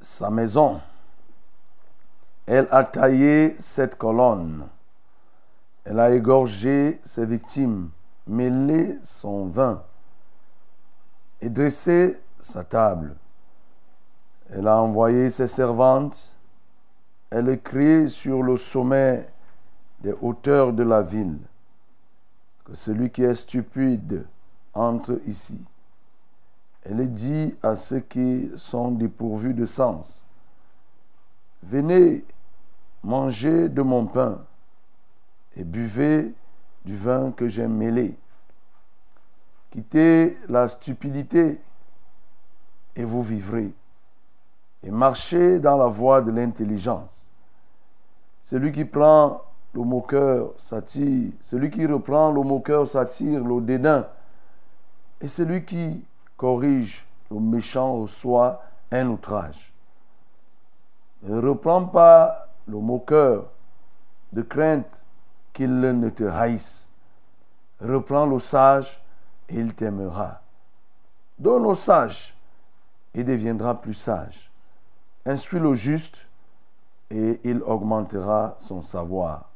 Sa maison. Elle a taillé cette colonne. Elle a égorgé ses victimes, mêlé son vin et dressé sa table. Elle a envoyé ses servantes. Elle écrit sur le sommet des hauteurs de la ville que celui qui est stupide entre ici. Elle dit à ceux qui sont dépourvus de sens, Venez manger de mon pain et buvez du vin que j'ai mêlé. Quittez la stupidité et vous vivrez. Et marchez dans la voie de l'intelligence. Celui qui prend le moqueur s'attire, celui qui reprend le moqueur s'attire le dédain. Et celui qui corrige le méchant reçoit un outrage. Ne reprends pas le moqueur de crainte qu'il ne te haïsse. Reprends le sage et il t'aimera. Donne au sage et deviendra plus sage. Instruis le juste et il augmentera son savoir.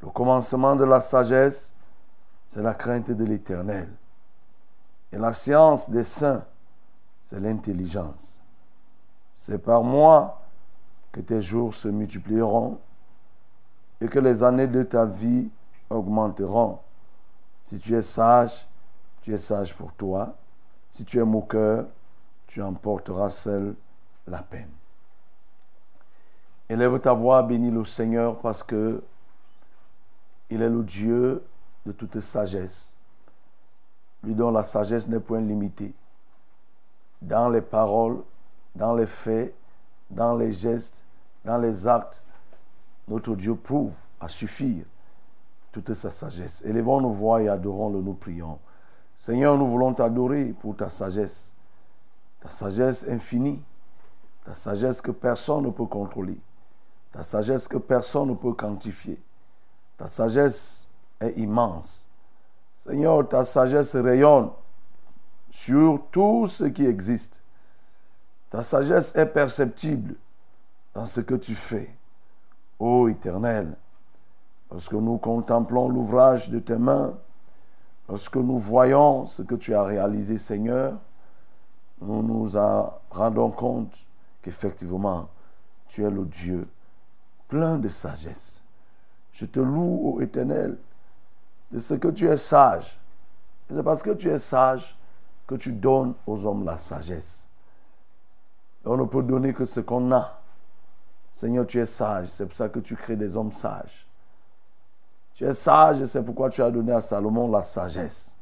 Le commencement de la sagesse, c'est la crainte de l'Éternel. Et la science des saints, c'est l'intelligence. C'est par moi que tes jours se multiplieront et que les années de ta vie augmenteront. Si tu es sage, tu es sage pour toi. Si tu es moqueur, tu emporteras seul la peine. Élève ta voix, bénis le Seigneur parce que il est le Dieu de toute sagesse, lui dont la sagesse n'est point limitée. Dans les paroles, dans les faits, dans les gestes, dans les actes, notre Dieu prouve à suffire toute sa sagesse. Élevons nos voix et adorons-le, nous prions. Seigneur, nous voulons t'adorer pour ta sagesse, ta sagesse infinie, ta sagesse que personne ne peut contrôler, ta sagesse que personne ne peut quantifier. Ta sagesse est immense. Seigneur, ta sagesse rayonne sur tout ce qui existe. Ta sagesse est perceptible dans ce que tu fais. Ô Éternel, lorsque nous contemplons l'ouvrage de tes mains, lorsque nous voyons ce que tu as réalisé, Seigneur, nous nous en rendons compte qu'effectivement, tu es le Dieu plein de sagesse. Je te loue, ô Éternel, de ce que tu es sage. C'est parce que tu es sage que tu donnes aux hommes la sagesse. On ne peut donner que ce qu'on a. Seigneur, tu es sage. C'est pour ça que tu crées des hommes sages. Tu es sage et c'est pourquoi tu as donné à Salomon la sagesse.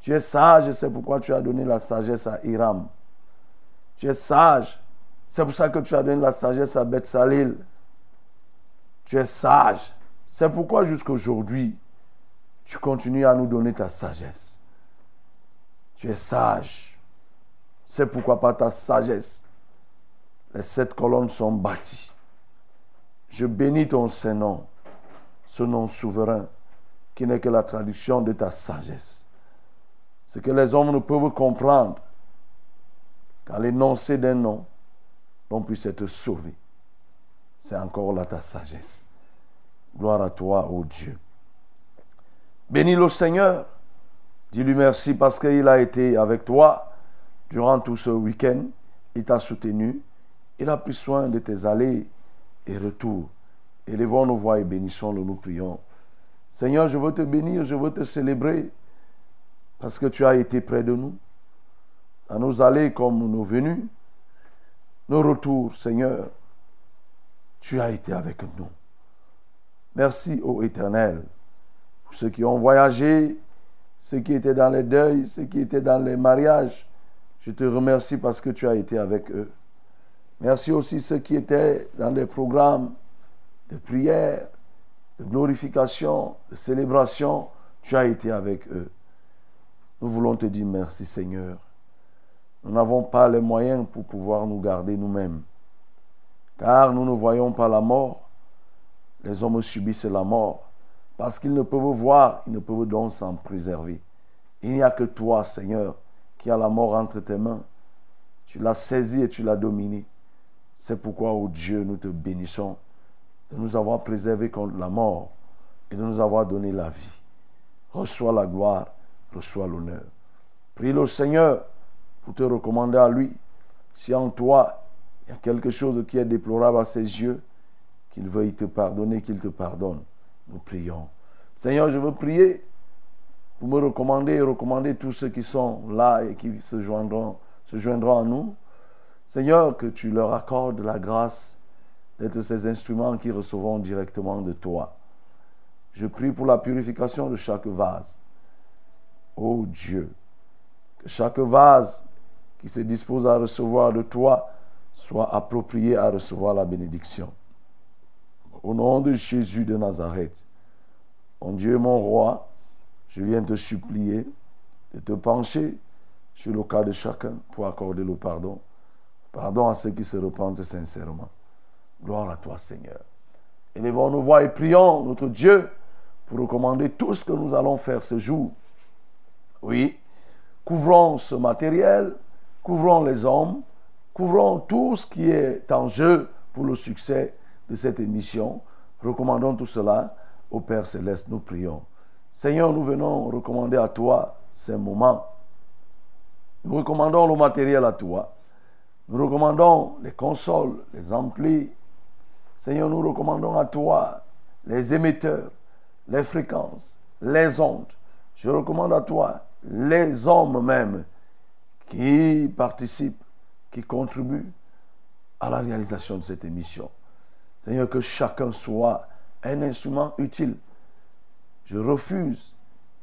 Tu es sage et c'est pourquoi tu as donné la sagesse à Hiram. Tu es sage. C'est pour ça que tu as donné la sagesse à Beth Salil. Tu es sage. C'est pourquoi jusqu'aujourd'hui, tu continues à nous donner ta sagesse. Tu es sage. C'est pourquoi par ta sagesse, les sept colonnes sont bâties. Je bénis ton Saint-Nom, ce nom souverain, qui n'est que la traduction de ta sagesse. Ce que les hommes ne peuvent comprendre, qu'à l'énoncé d'un nom, on puisse être sauvé. C'est encore là ta sagesse. Gloire à toi, ô Dieu. Bénis le Seigneur. Dis-lui merci parce qu'il a été avec toi durant tout ce week-end. Il t'a soutenu. Il a pris soin de tes allées et retours. Élevons nos voix et bénissons-le, nous prions. Seigneur, je veux te bénir, je veux te célébrer parce que tu as été près de nous, à nos allées comme nos venues, nos retours, Seigneur. Tu as été avec nous. Merci, ô Éternel, ceux qui ont voyagé, ceux qui étaient dans les deuils, ceux qui étaient dans les mariages. Je te remercie parce que tu as été avec eux. Merci aussi ceux qui étaient dans des programmes de prière, de glorification, de célébration. Tu as été avec eux. Nous voulons te dire merci Seigneur. Nous n'avons pas les moyens pour pouvoir nous garder nous-mêmes. Car nous ne voyons pas la mort. Les hommes subissent la mort. Parce qu'ils ne peuvent voir, ils ne peuvent donc s'en préserver. Il n'y a que toi, Seigneur, qui as la mort entre tes mains. Tu l'as saisi et tu l'as dominé. C'est pourquoi, ô Dieu, nous te bénissons de nous avoir préservés contre la mort et de nous avoir donné la vie. Reçois la gloire, reçois l'honneur. Prie le Seigneur pour te recommander à lui. Si en toi, il y a quelque chose qui est déplorable à ses yeux, qu'il veuille te pardonner, qu'il te pardonne. Nous prions. Seigneur, je veux prier pour me recommander et recommander tous ceux qui sont là et qui se joindront, se joindront à nous. Seigneur, que tu leur accordes la grâce d'être ces instruments qui recevront directement de toi. Je prie pour la purification de chaque vase. Ô Dieu, que chaque vase qui se dispose à recevoir de toi soit approprié à recevoir la bénédiction. Au nom de Jésus de Nazareth, mon Dieu, mon roi, je viens te supplier de te pencher sur le cas de chacun pour accorder le pardon. Pardon à ceux qui se repentent sincèrement. Gloire à toi, Seigneur. Élevons nos voix et prions notre Dieu pour recommander tout ce que nous allons faire ce jour. Oui, couvrons ce matériel, couvrons les hommes, couvrons tout ce qui est en jeu pour le succès de cette émission. Recommandons tout cela au Père céleste, nous prions. Seigneur, nous venons recommander à toi ces moments. Nous recommandons le matériel à toi. Nous recommandons les consoles, les amplis. Seigneur, nous recommandons à toi les émetteurs, les fréquences, les ondes. Je recommande à toi les hommes même qui participent, qui contribuent à la réalisation de cette émission. Seigneur, que chacun soit un instrument utile. Je refuse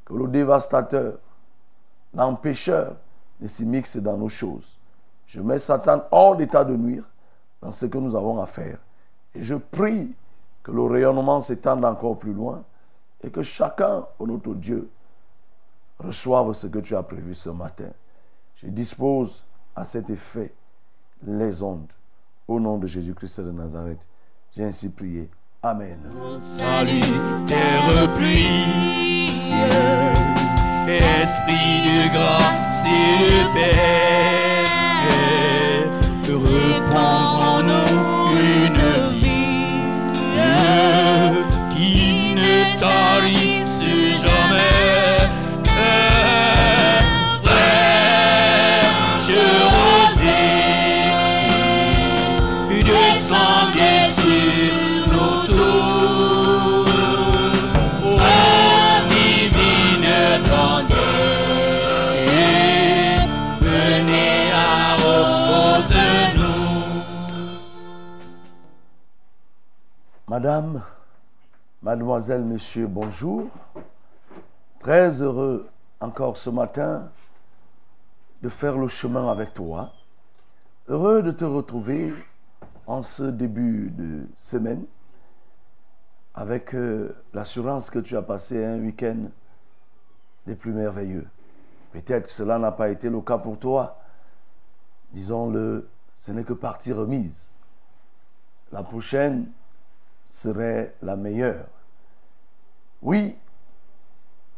que le dévastateur, l'empêcheur, ne s'y mixe dans nos choses. Je mets Satan hors d'état de nuire dans ce que nous avons à faire. Et je prie que le rayonnement s'étende encore plus loin et que chacun, au notre Dieu, reçoive ce que tu as prévu ce matin. Je dispose à cet effet les ondes. Au nom de Jésus-Christ de Nazareth, j'ai ainsi prié. Amen. Salut, terre pluie, esprit de grâce et de paix, repose Madame, mademoiselle, monsieur, bonjour. Très heureux encore ce matin de faire le chemin avec toi. Heureux de te retrouver en ce début de semaine avec euh, l'assurance que tu as passé un week-end des plus merveilleux. Peut-être cela n'a pas été le cas pour toi. Disons-le, ce n'est que partie remise. La prochaine serait la meilleure. Oui,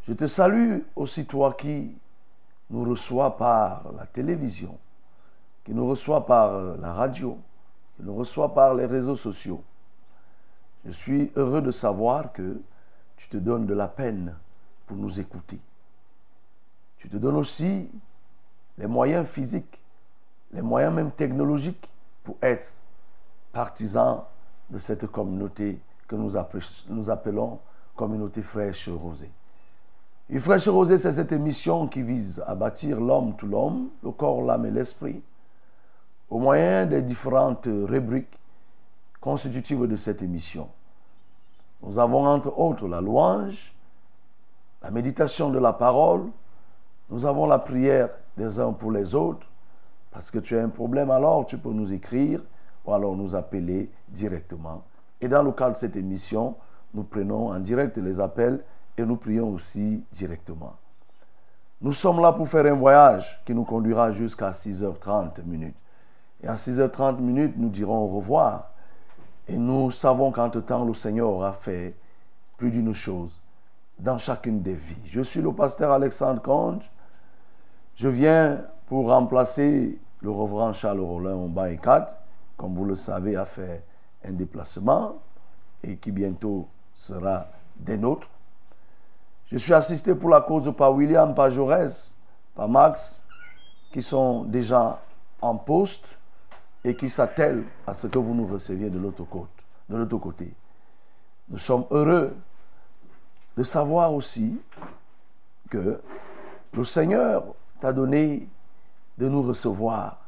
je te salue aussi toi qui nous reçoit par la télévision, qui nous reçoit par la radio, qui nous reçoit par les réseaux sociaux. Je suis heureux de savoir que tu te donnes de la peine pour nous écouter. Tu te donnes aussi les moyens physiques, les moyens même technologiques pour être partisan de cette communauté que nous appelons communauté fraîche rosée. Et fraîche rosée, c'est cette émission qui vise à bâtir l'homme tout l'homme, le corps, l'âme et l'esprit, au moyen des différentes rubriques constitutives de cette émission. Nous avons entre autres la louange, la méditation de la parole, nous avons la prière des uns pour les autres, parce que tu as un problème, alors tu peux nous écrire ou alors nous appeler directement. Et dans le cadre de cette émission, nous prenons en direct les appels et nous prions aussi directement. Nous sommes là pour faire un voyage qui nous conduira jusqu'à 6h30 minutes. Et à 6h30 minutes, nous dirons au revoir. Et nous savons qu'entre-temps, le Seigneur aura fait plus d'une chose dans chacune des vies. Je suis le pasteur Alexandre Conge. Je viens pour remplacer le reverend Charles Rollin bas 4, comme vous le savez, a fait un déplacement et qui bientôt sera des nôtres. Je suis assisté pour la cause par William, par Jaurès, par Max, qui sont déjà en poste et qui s'attellent à ce que vous nous receviez de l'autre côté. Côté. Nous sommes heureux de savoir aussi que le Seigneur t'a donné de nous recevoir.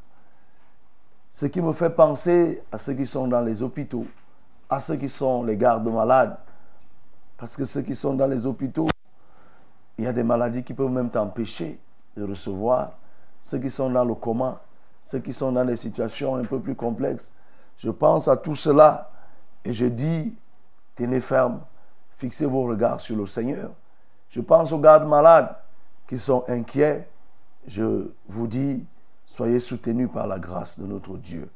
Ce qui me fait penser à ceux qui sont dans les hôpitaux, à ceux qui sont les gardes malades. Parce que ceux qui sont dans les hôpitaux, il y a des maladies qui peuvent même t'empêcher de recevoir. Ceux qui sont dans le coma, ceux qui sont dans des situations un peu plus complexes. Je pense à tout cela et je dis, tenez ferme, fixez vos regards sur le Seigneur. Je pense aux gardes malades qui sont inquiets. Je vous dis, soyez soutenus par la grâce de notre Dieu.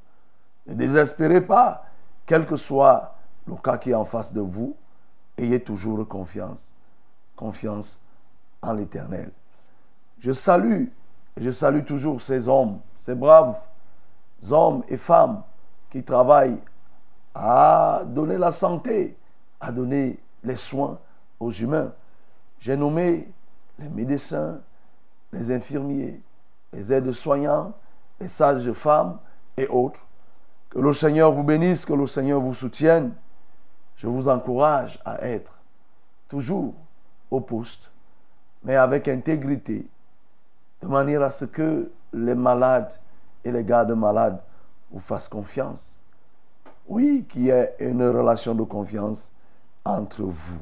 Ne désespérez pas, quel que soit le cas qui est en face de vous, ayez toujours confiance. Confiance en l'éternel. Je salue, je salue toujours ces hommes, ces braves hommes et femmes qui travaillent à donner la santé, à donner les soins aux humains. J'ai nommé les médecins, les infirmiers, les aides-soignants, les sages femmes et autres. Que le Seigneur vous bénisse, que le Seigneur vous soutienne. Je vous encourage à être toujours au poste mais avec intégrité, de manière à ce que les malades et les gardes malades vous fassent confiance. Oui, qu'il y ait une relation de confiance entre vous.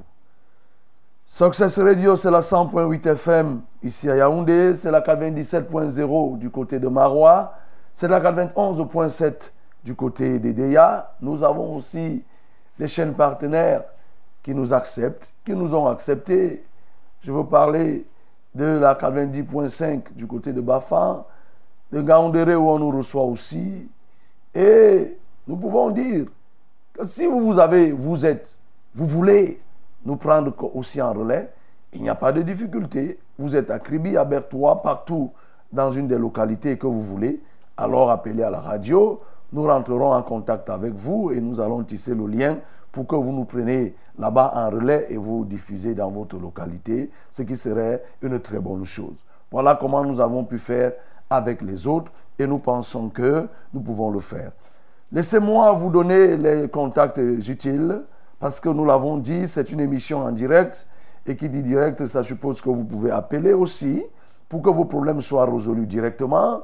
Success Radio, c'est la 100.8 FM ici à Yaoundé, c'est la 97.0 du côté de Marois, c'est la 91.7 du côté d'Edeya. Nous avons aussi des chaînes partenaires qui nous acceptent, qui nous ont acceptés je veux parler de la 90.5 du côté de Bafan, de Gaoundéré où on nous reçoit aussi. Et nous pouvons dire que si vous, avez, vous êtes, vous voulez nous prendre aussi en relais, il n'y a pas de difficulté. Vous êtes à Kribi, à Bertois, partout dans une des localités que vous voulez. Alors appelez à la radio. Nous rentrerons en contact avec vous et nous allons tisser le lien pour que vous nous preniez là-bas en relais et vous diffusez dans votre localité, ce qui serait une très bonne chose. Voilà comment nous avons pu faire avec les autres et nous pensons que nous pouvons le faire. Laissez-moi vous donner les contacts utiles parce que nous l'avons dit, c'est une émission en direct et qui dit direct, ça suppose que vous pouvez appeler aussi pour que vos problèmes soient résolus directement.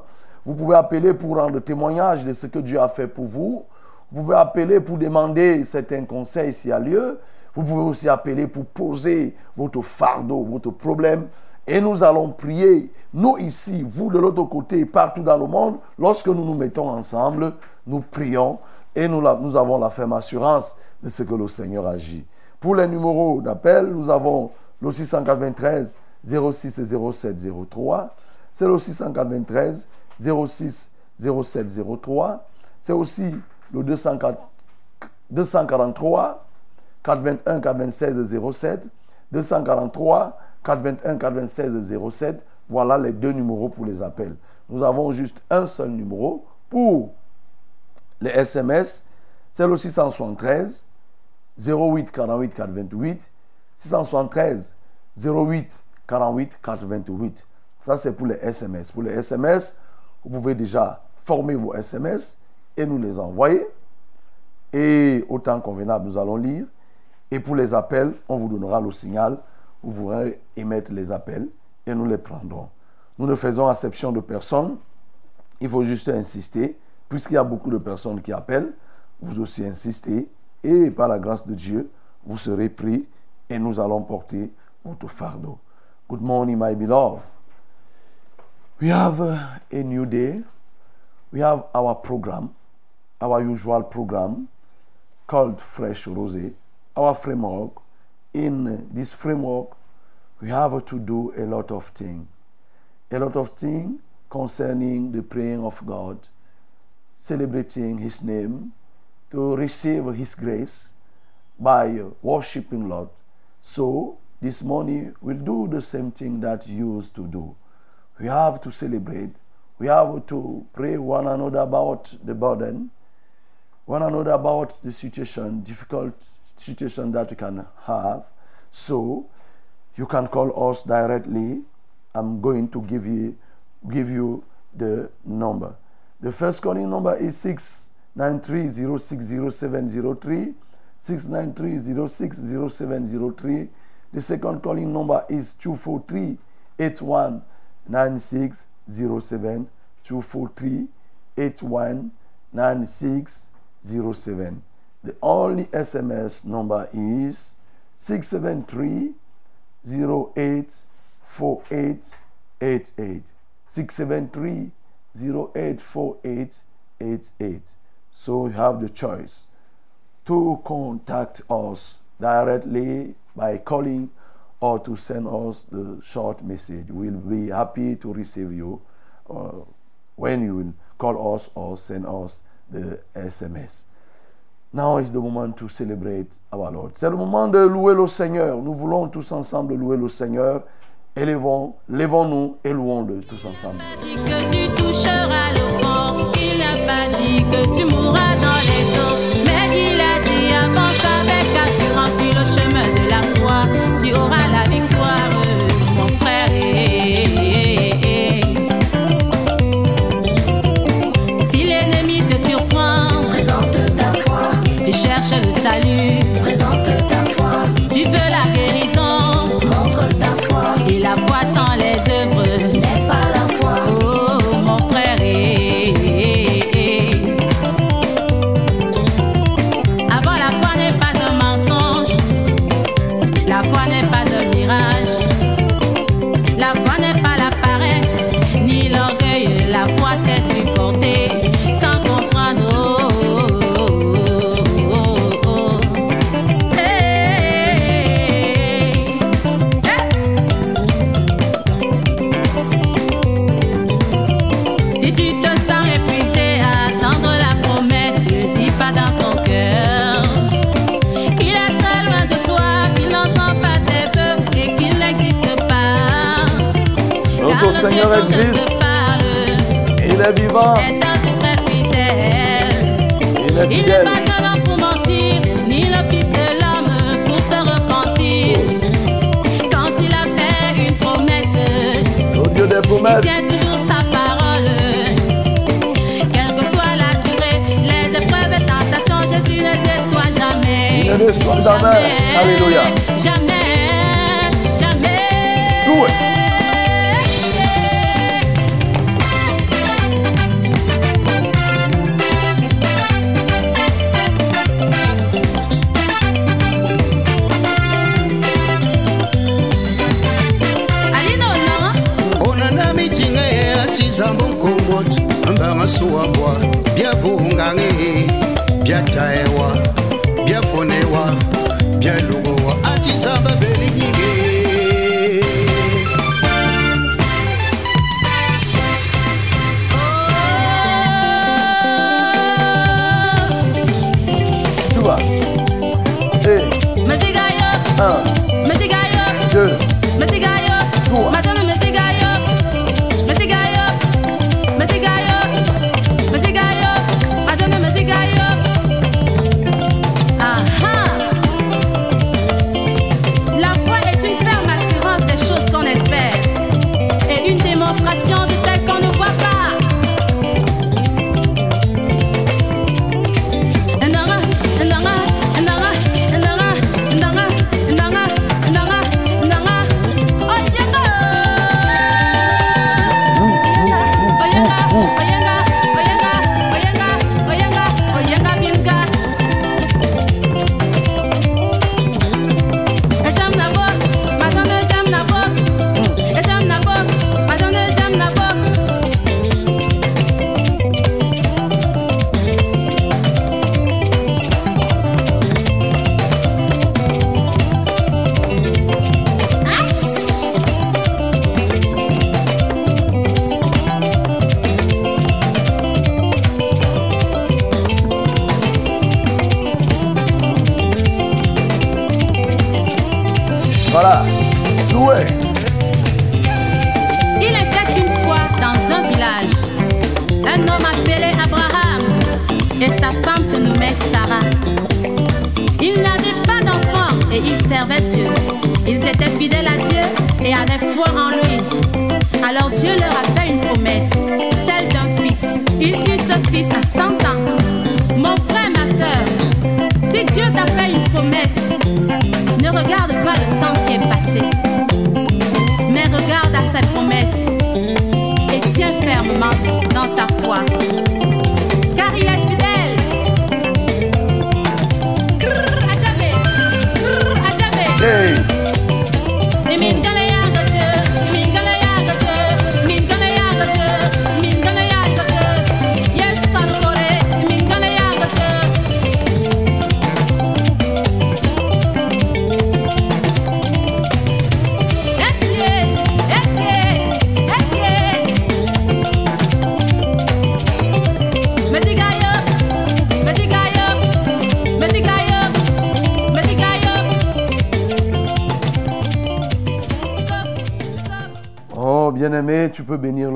Vous pouvez appeler pour rendre témoignage de ce que Dieu a fait pour vous Vous pouvez appeler pour demander certains conseils s'il y a lieu. Vous pouvez aussi appeler pour poser votre fardeau, votre problème. Et nous allons prier, nous ici, vous de l'autre côté, partout dans le monde, lorsque nous nous mettons ensemble, nous prions et nous, nous avons la ferme assurance de ce que le Seigneur agit. Pour les numéros d'appel, nous avons le 693 06 07 03. C'est le 693 06 07 03. C'est aussi le 204 243 421 426 07 243 421 426 07 voilà les deux numéros pour les appels nous avons juste un seul numéro pour les SMS c'est le 673 08 48 428 673 08 48 428 ça c'est pour les SMS pour les SMS vous pouvez déjà former vos SMS et nous les envoyer et au temps convenable, nous allons lire. Et pour les appels, on vous donnera le signal. Vous pourrez émettre les appels et nous les prendrons. Nous ne faisons exception de personne. Il faut juste insister. Puisqu'il y a beaucoup de personnes qui appellent, vous aussi insistez. Et par la grâce de Dieu, vous serez pris et nous allons porter votre fardeau. Good morning, my beloved. We have uh, a new day. We have our program, our usual program called Fresh Rosé, our framework. In this framework, we have to do a lot of things. A lot of things concerning the praying of God, celebrating His name, to receive His grace by worshiping Lord. So this morning we'll do the same thing that you used to do. We have to celebrate. We have to pray one another about the burden, one another about the situation, difficult situation that we can have. So you can call us directly. I'm going to give you give you the number. The first calling number is 693060703. 693060703. The second calling number is 243 819607. 243 819607. The only SMS number is 673 084888. 673 084888. So you have the choice to contact us directly by calling or to send us the short message. We'll be happy to receive you uh, when you call us or send us the SMS. Now is the moment to celebrate our Lord. C'est le moment de louer le Seigneur. Nous voulons tous ensemble louer le Seigneur. Élevons, levons-nous et louons-le tous ensemble. dit que tu toucheras le fond. Il n'a pas dit que tu repentir. Quand il a fait une promesse, Au Dieu des il promesses, tient toujours sa parole. Quelle que soit la durée, les épreuves et tentations, Jésus ne déçoit jamais. Il ne déçoit jamais. Alléluia. Jamais, jamais. Loué. zamba nkongoti taewa byavungange fonewa byafonewa byalu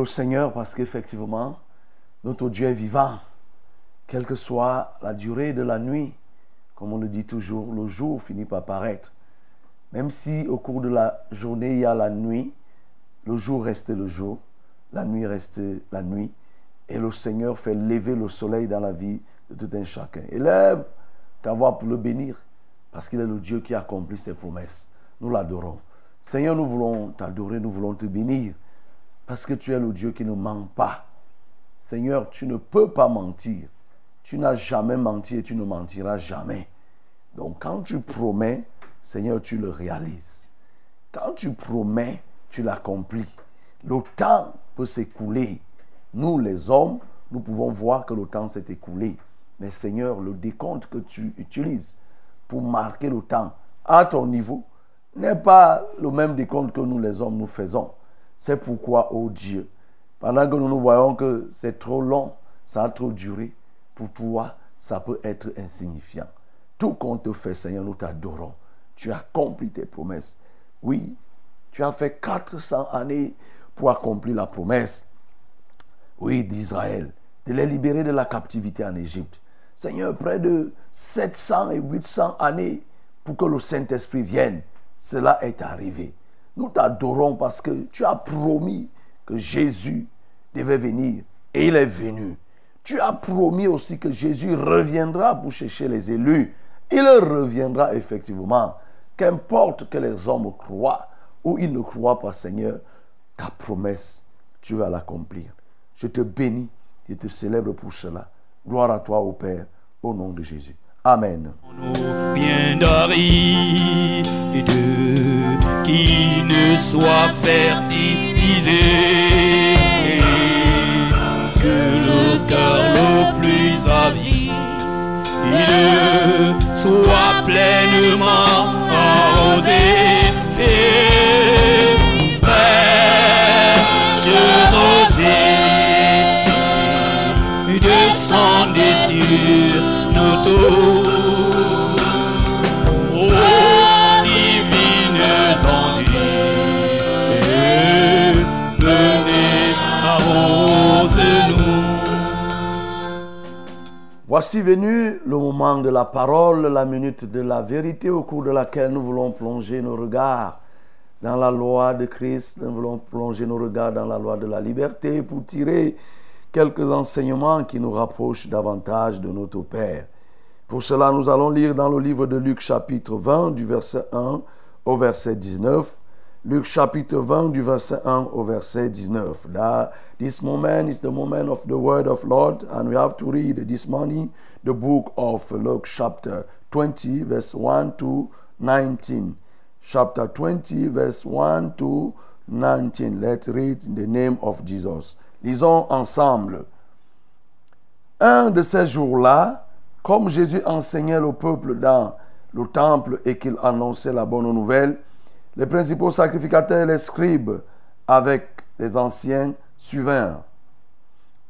Seigneur parce qu'effectivement, notre Dieu est vivant. Quelle que soit la durée de la nuit, comme on le dit toujours, le jour finit par paraître. Même si au cours de la journée, il y a la nuit, le jour reste le jour, la nuit reste la nuit, et le Seigneur fait lever le soleil dans la vie de tout un chacun. Élève ta voix pour le bénir, parce qu'il est le Dieu qui accomplit ses promesses. Nous l'adorons. Seigneur, nous voulons t'adorer, nous voulons te bénir, parce que tu es le Dieu qui ne ment pas. Seigneur, tu ne peux pas mentir. Tu n'as jamais menti et tu ne mentiras jamais. Donc quand tu promets, Seigneur, tu le réalises. Quand tu promets, tu l'accomplis. Le temps peut s'écouler. Nous, les hommes, nous pouvons voir que le temps s'est écoulé. Mais Seigneur, le décompte que tu utilises pour marquer le temps à ton niveau n'est pas le même décompte que nous, les hommes, nous faisons. C'est pourquoi, oh Dieu, pendant que nous nous voyons que c'est trop long, ça a trop duré, pour toi, ça peut être insignifiant. Tout qu'on te fait, Seigneur, nous t'adorons. Tu as accompli tes promesses. Oui, tu as fait 400 années pour accomplir la promesse, oui, d'Israël, de les libérer de la captivité en Égypte. Seigneur, près de 700 et 800 années pour que le Saint-Esprit vienne. Cela est arrivé. Nous t'adorons parce que tu as promis que Jésus devait venir et il est venu. Tu as promis aussi que Jésus reviendra pour chercher les élus. Il reviendra effectivement. Qu'importe que les hommes croient ou ils ne croient pas, Seigneur, ta promesse, tu vas l'accomplir. Je te bénis et te célèbre pour cela. Gloire à toi, ô Père, au nom de Jésus. Amen. Qui ne soit fertilisé. que le cœur le plus avide soit pleinement arrosé descendez sur nos tours. Voici venu le moment de la parole, la minute de la vérité au cours de laquelle nous voulons plonger nos regards dans la loi de Christ, nous voulons plonger nos regards dans la loi de la liberté pour tirer quelques enseignements qui nous rapprochent davantage de notre Père. Pour cela, nous allons lire dans le livre de Luc chapitre 20 du verset 1 au verset 19. Luc chapitre 20 du verset 1 au verset 19. That this moment is the moment of the word of Lord and we have to read this morning the book of Luke chapter 20 verse 1 to 19. Chapter 20 verse 1 to 19. Let's read in the name of Jesus. Lisons ensemble. Un de ces jours-là, comme Jésus enseignait le peuple dans le temple et qu'il annonçait la bonne nouvelle, les principaux sacrificateurs et les scribes avec les anciens suivinrent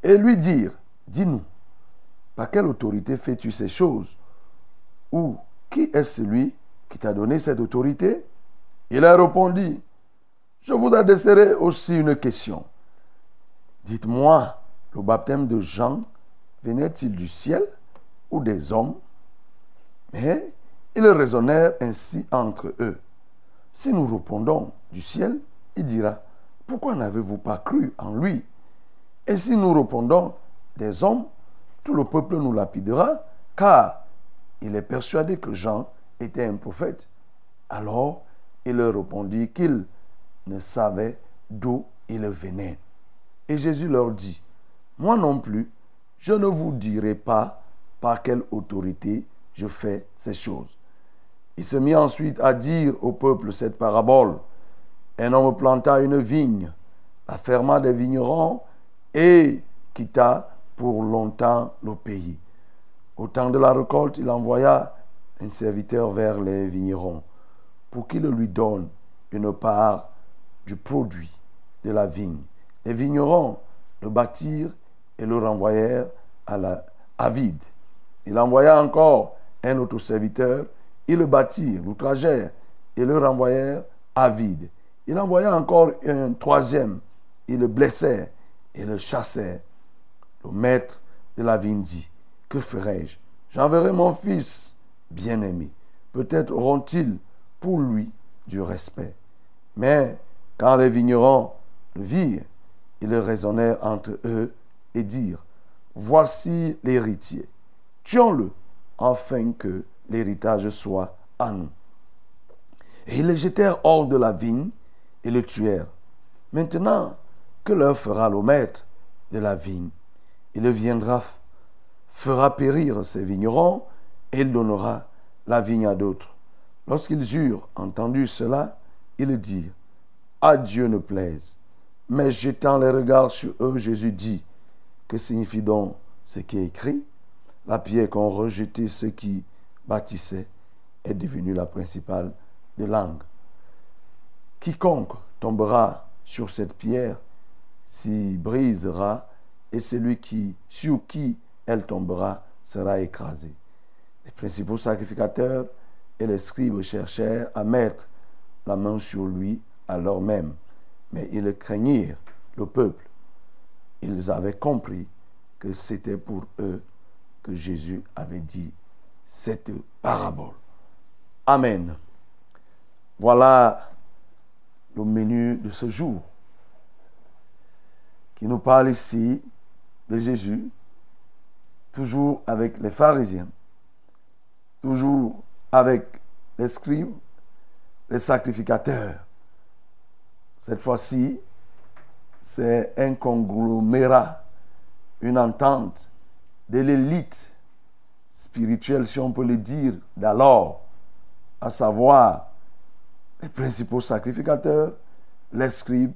et lui dirent, dis-nous, par quelle autorité fais-tu ces choses? Ou qui est celui qui t'a donné cette autorité Il leur répondit, je vous adresserai aussi une question. Dites-moi, le baptême de Jean venait-il du ciel ou des hommes Mais ils raisonnèrent ainsi entre eux. Si nous répondons du ciel, il dira, pourquoi n'avez-vous pas cru en lui? Et si nous répondons des hommes, tout le peuple nous lapidera, car il est persuadé que Jean était un prophète. Alors il leur répondit qu'il ne savait d'où il venait. Et Jésus leur dit, moi non plus, je ne vous dirai pas par quelle autorité je fais ces choses. Il se mit ensuite à dire au peuple cette parabole. Un homme planta une vigne, la ferma des vignerons et quitta pour longtemps le pays. Au temps de la récolte, il envoya un serviteur vers les vignerons pour qu'il lui donne une part du produit de la vigne. Les vignerons le bâtirent et le renvoyèrent à, la, à vide. Il envoya encore un autre serviteur, ils le bâtirent, l'outragèrent et le renvoyèrent à vide. Il envoya encore un troisième, ils le blessèrent et le chassèrent. Le maître de la vigne dit, que ferai-je? J'enverrai mon fils bien-aimé. Peut-être auront-ils pour lui du respect. Mais quand les vignerons le virent, ils raisonnèrent entre eux et dirent, voici l'héritier, tuons-le, afin que l'héritage soit à nous. Et ils le jetèrent hors de la vigne et le tuèrent. Maintenant, que leur fera le maître de la vigne Il viendra, fera périr ses vignerons, et il donnera la vigne à d'autres. Lorsqu'ils eurent entendu cela, ils dirent, à Dieu ne plaise. Mais jetant les regards sur eux, Jésus dit, que signifie donc ce qui est écrit? La pierre qu'ont rejeté ceux qui bâtissaient est devenue la principale des langues. Quiconque tombera sur cette pierre s'y brisera, et celui qui, sur qui elle tombera sera écrasé. Les principaux sacrificateurs et les scribes cherchèrent à mettre la main sur lui alors même, mais ils craignirent le peuple. Ils avaient compris que c'était pour eux que Jésus avait dit cette parabole. Amen. Voilà le menu de ce jour qui nous parle ici de Jésus, toujours avec les pharisiens, toujours avec les scribes, les sacrificateurs. Cette fois-ci, c'est un conglomérat, une entente de l'élite spirituelle, si on peut le dire, d'alors, à savoir les principaux sacrificateurs, les scribes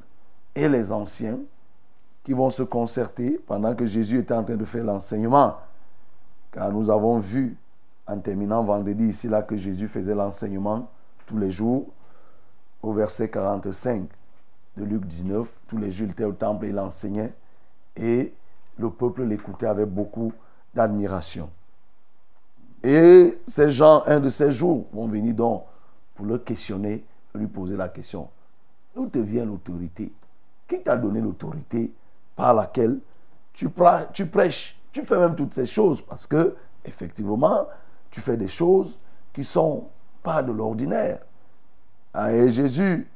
et les anciens, qui vont se concerter pendant que Jésus est en train de faire l'enseignement. Car nous avons vu en terminant vendredi ici là que Jésus faisait l'enseignement tous les jours au verset 45 de Luc 19. Tous les jours il était au temple et il enseignait et le peuple l'écoutait avec beaucoup d'admiration. Et ces gens, un de ces jours, vont venir donc pour le questionner, lui poser la question. D'où te vient l'autorité? Qui t'a donné l'autorité par laquelle tu, prêches? Tu fais même toutes ces choses parce que, effectivement, tu fais des choses qui sont pas de l'ordinaire. Ah, Et Jésus,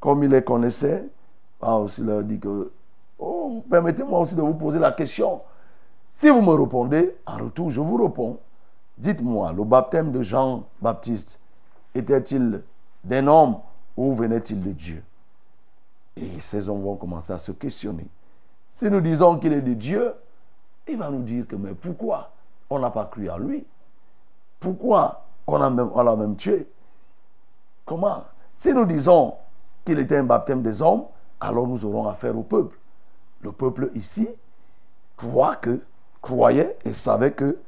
comme il les connaissait, a aussi leur dit que, oh, permettez-moi aussi de vous poser la question. Si vous me répondez, en retour, je vous réponds. Dites-moi, le baptême de Jean-Baptiste était-il d'un homme ou venait-il de Dieu? Et ces hommes vont commencer à se questionner. Si nous disons qu'il est de Dieu, il va nous dire que mais pourquoi on n'a pas cru à lui? Pourquoi on l'a même, même tué? Comment? Si nous disons qu'il était un baptême des hommes, alors nous aurons affaire au peuple. Le peuple ici croit que, croyait et savait que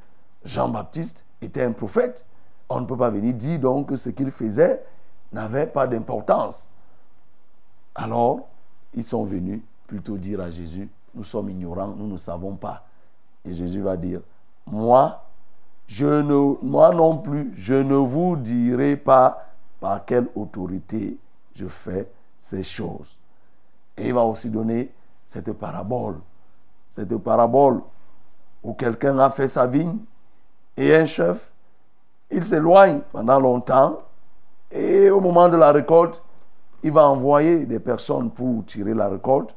Jean-Baptiste était un prophète. On ne peut pas venir dire donc que ce qu'il faisait n'avait pas d'importance. Alors, ils sont venus plutôt dire à Jésus, nous sommes ignorants, nous ne savons pas. Et Jésus va dire, moi, je ne, moi non plus, je ne vous dirai pas par quelle autorité je fais ces choses. Et il va aussi donner cette parabole. Cette parabole où quelqu'un a fait sa vigne et un chef, il s'éloigne pendant longtemps et au moment de la récolte, il va envoyer des personnes pour tirer la récolte,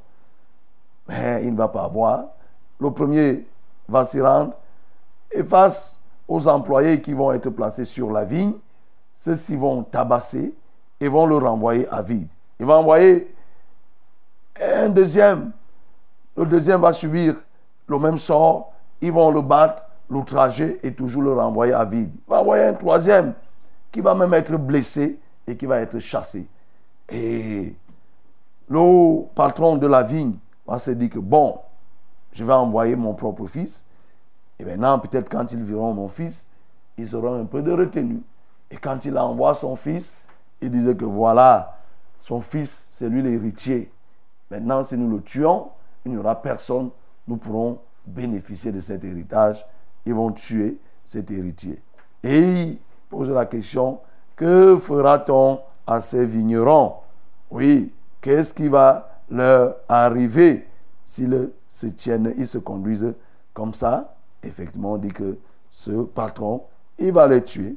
mais il ne va pas avoir. Le premier va s'y rendre et face aux employés qui vont être placés sur la vigne, ceux-ci vont tabasser et vont le renvoyer à vide. Il va envoyer un deuxième. Le deuxième va subir le même sort. Ils vont le battre, l'outrager et toujours le renvoyer à vide. Il va envoyer un troisième qui va même être blessé et qui va être chassé. Et le patron de la vigne va se dire que bon, je vais envoyer mon propre fils. Et maintenant, peut-être quand ils verront mon fils, ils auront un peu de retenue. Et quand il envoie son fils, il disait que voilà, son fils, c'est lui l'héritier. Maintenant, si nous le tuons, il n'y aura personne. Nous pourrons bénéficier de cet héritage. Ils vont tuer cet héritier. Et il pose la question, que fera-t-on à ces vignerons? Oui, qu'est-ce qui va leur arriver s'ils se tiennent, ils se conduisent comme ça? Effectivement, on dit que ce patron, il va les tuer.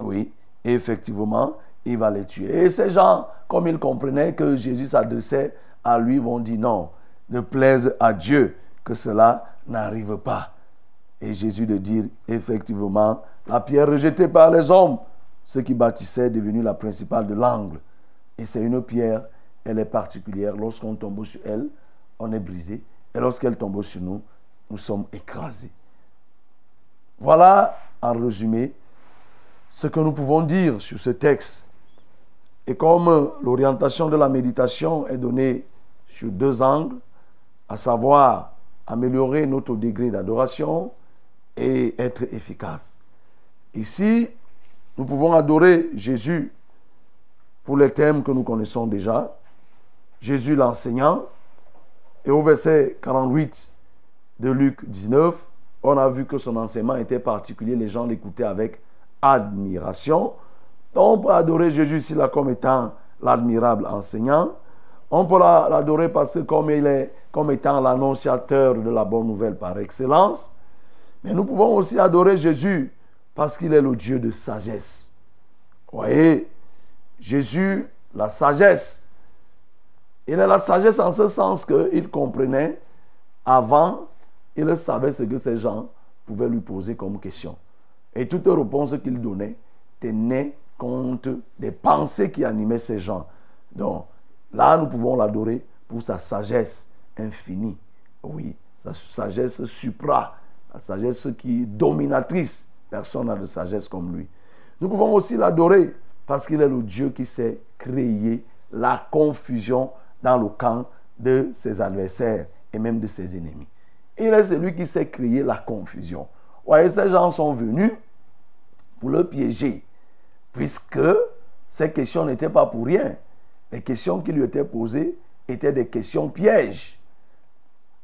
Oui, effectivement, il va les tuer. Et ces gens, comme ils comprenaient que Jésus s'adressait à lui, vont dire non, ne plaise à Dieu que cela n'arrive pas. Et Jésus de dire, effectivement, la pierre rejetée par les hommes, ce qui bâtissait est devenu la principale de l'angle. Et c'est une pierre, elle est particulière. Lorsqu'on tombe sur elle, on est brisé. Et lorsqu'elle tombe sur nous, nous sommes écrasés. Voilà, en résumé, ce que nous pouvons dire sur ce texte. Et comme l'orientation de la méditation est donnée sur deux angles, à savoir améliorer notre degré d'adoration et être efficace. Ici, nous pouvons adorer Jésus pour les thèmes que nous connaissons déjà. Jésus l'enseignant. Et au verset 48 de Luc 19, on a vu que son enseignement était particulier. Les gens l'écoutaient avec admiration. Donc, on peut adorer Jésus ici comme étant l'admirable enseignant. On peut l'adorer parce que comme il est comme étant l'annonciateur de la bonne nouvelle par excellence. Mais nous pouvons aussi adorer Jésus parce qu'il est le Dieu de sagesse. Voyez, Jésus, la sagesse. Il est la sagesse en ce sens qu'il comprenait avant, il savait ce que ces gens pouvaient lui poser comme question. Et toute réponse qu'il donnait tenait compte des pensées qui animaient ces gens. Donc là, nous pouvons l'adorer pour sa sagesse infinie. Oui, sa sagesse supra, la sagesse qui est dominatrice. Personne n'a de sagesse comme lui. Nous pouvons aussi l'adorer parce qu'il est le Dieu qui sait créer la confusion dans le camp de ses adversaires et même de ses ennemis. Il est celui qui sait créer la confusion. Voyez, ces gens sont venus pour le piéger, puisque ces questions n'étaient pas pour rien. Les questions qui lui étaient posées étaient des questions pièges.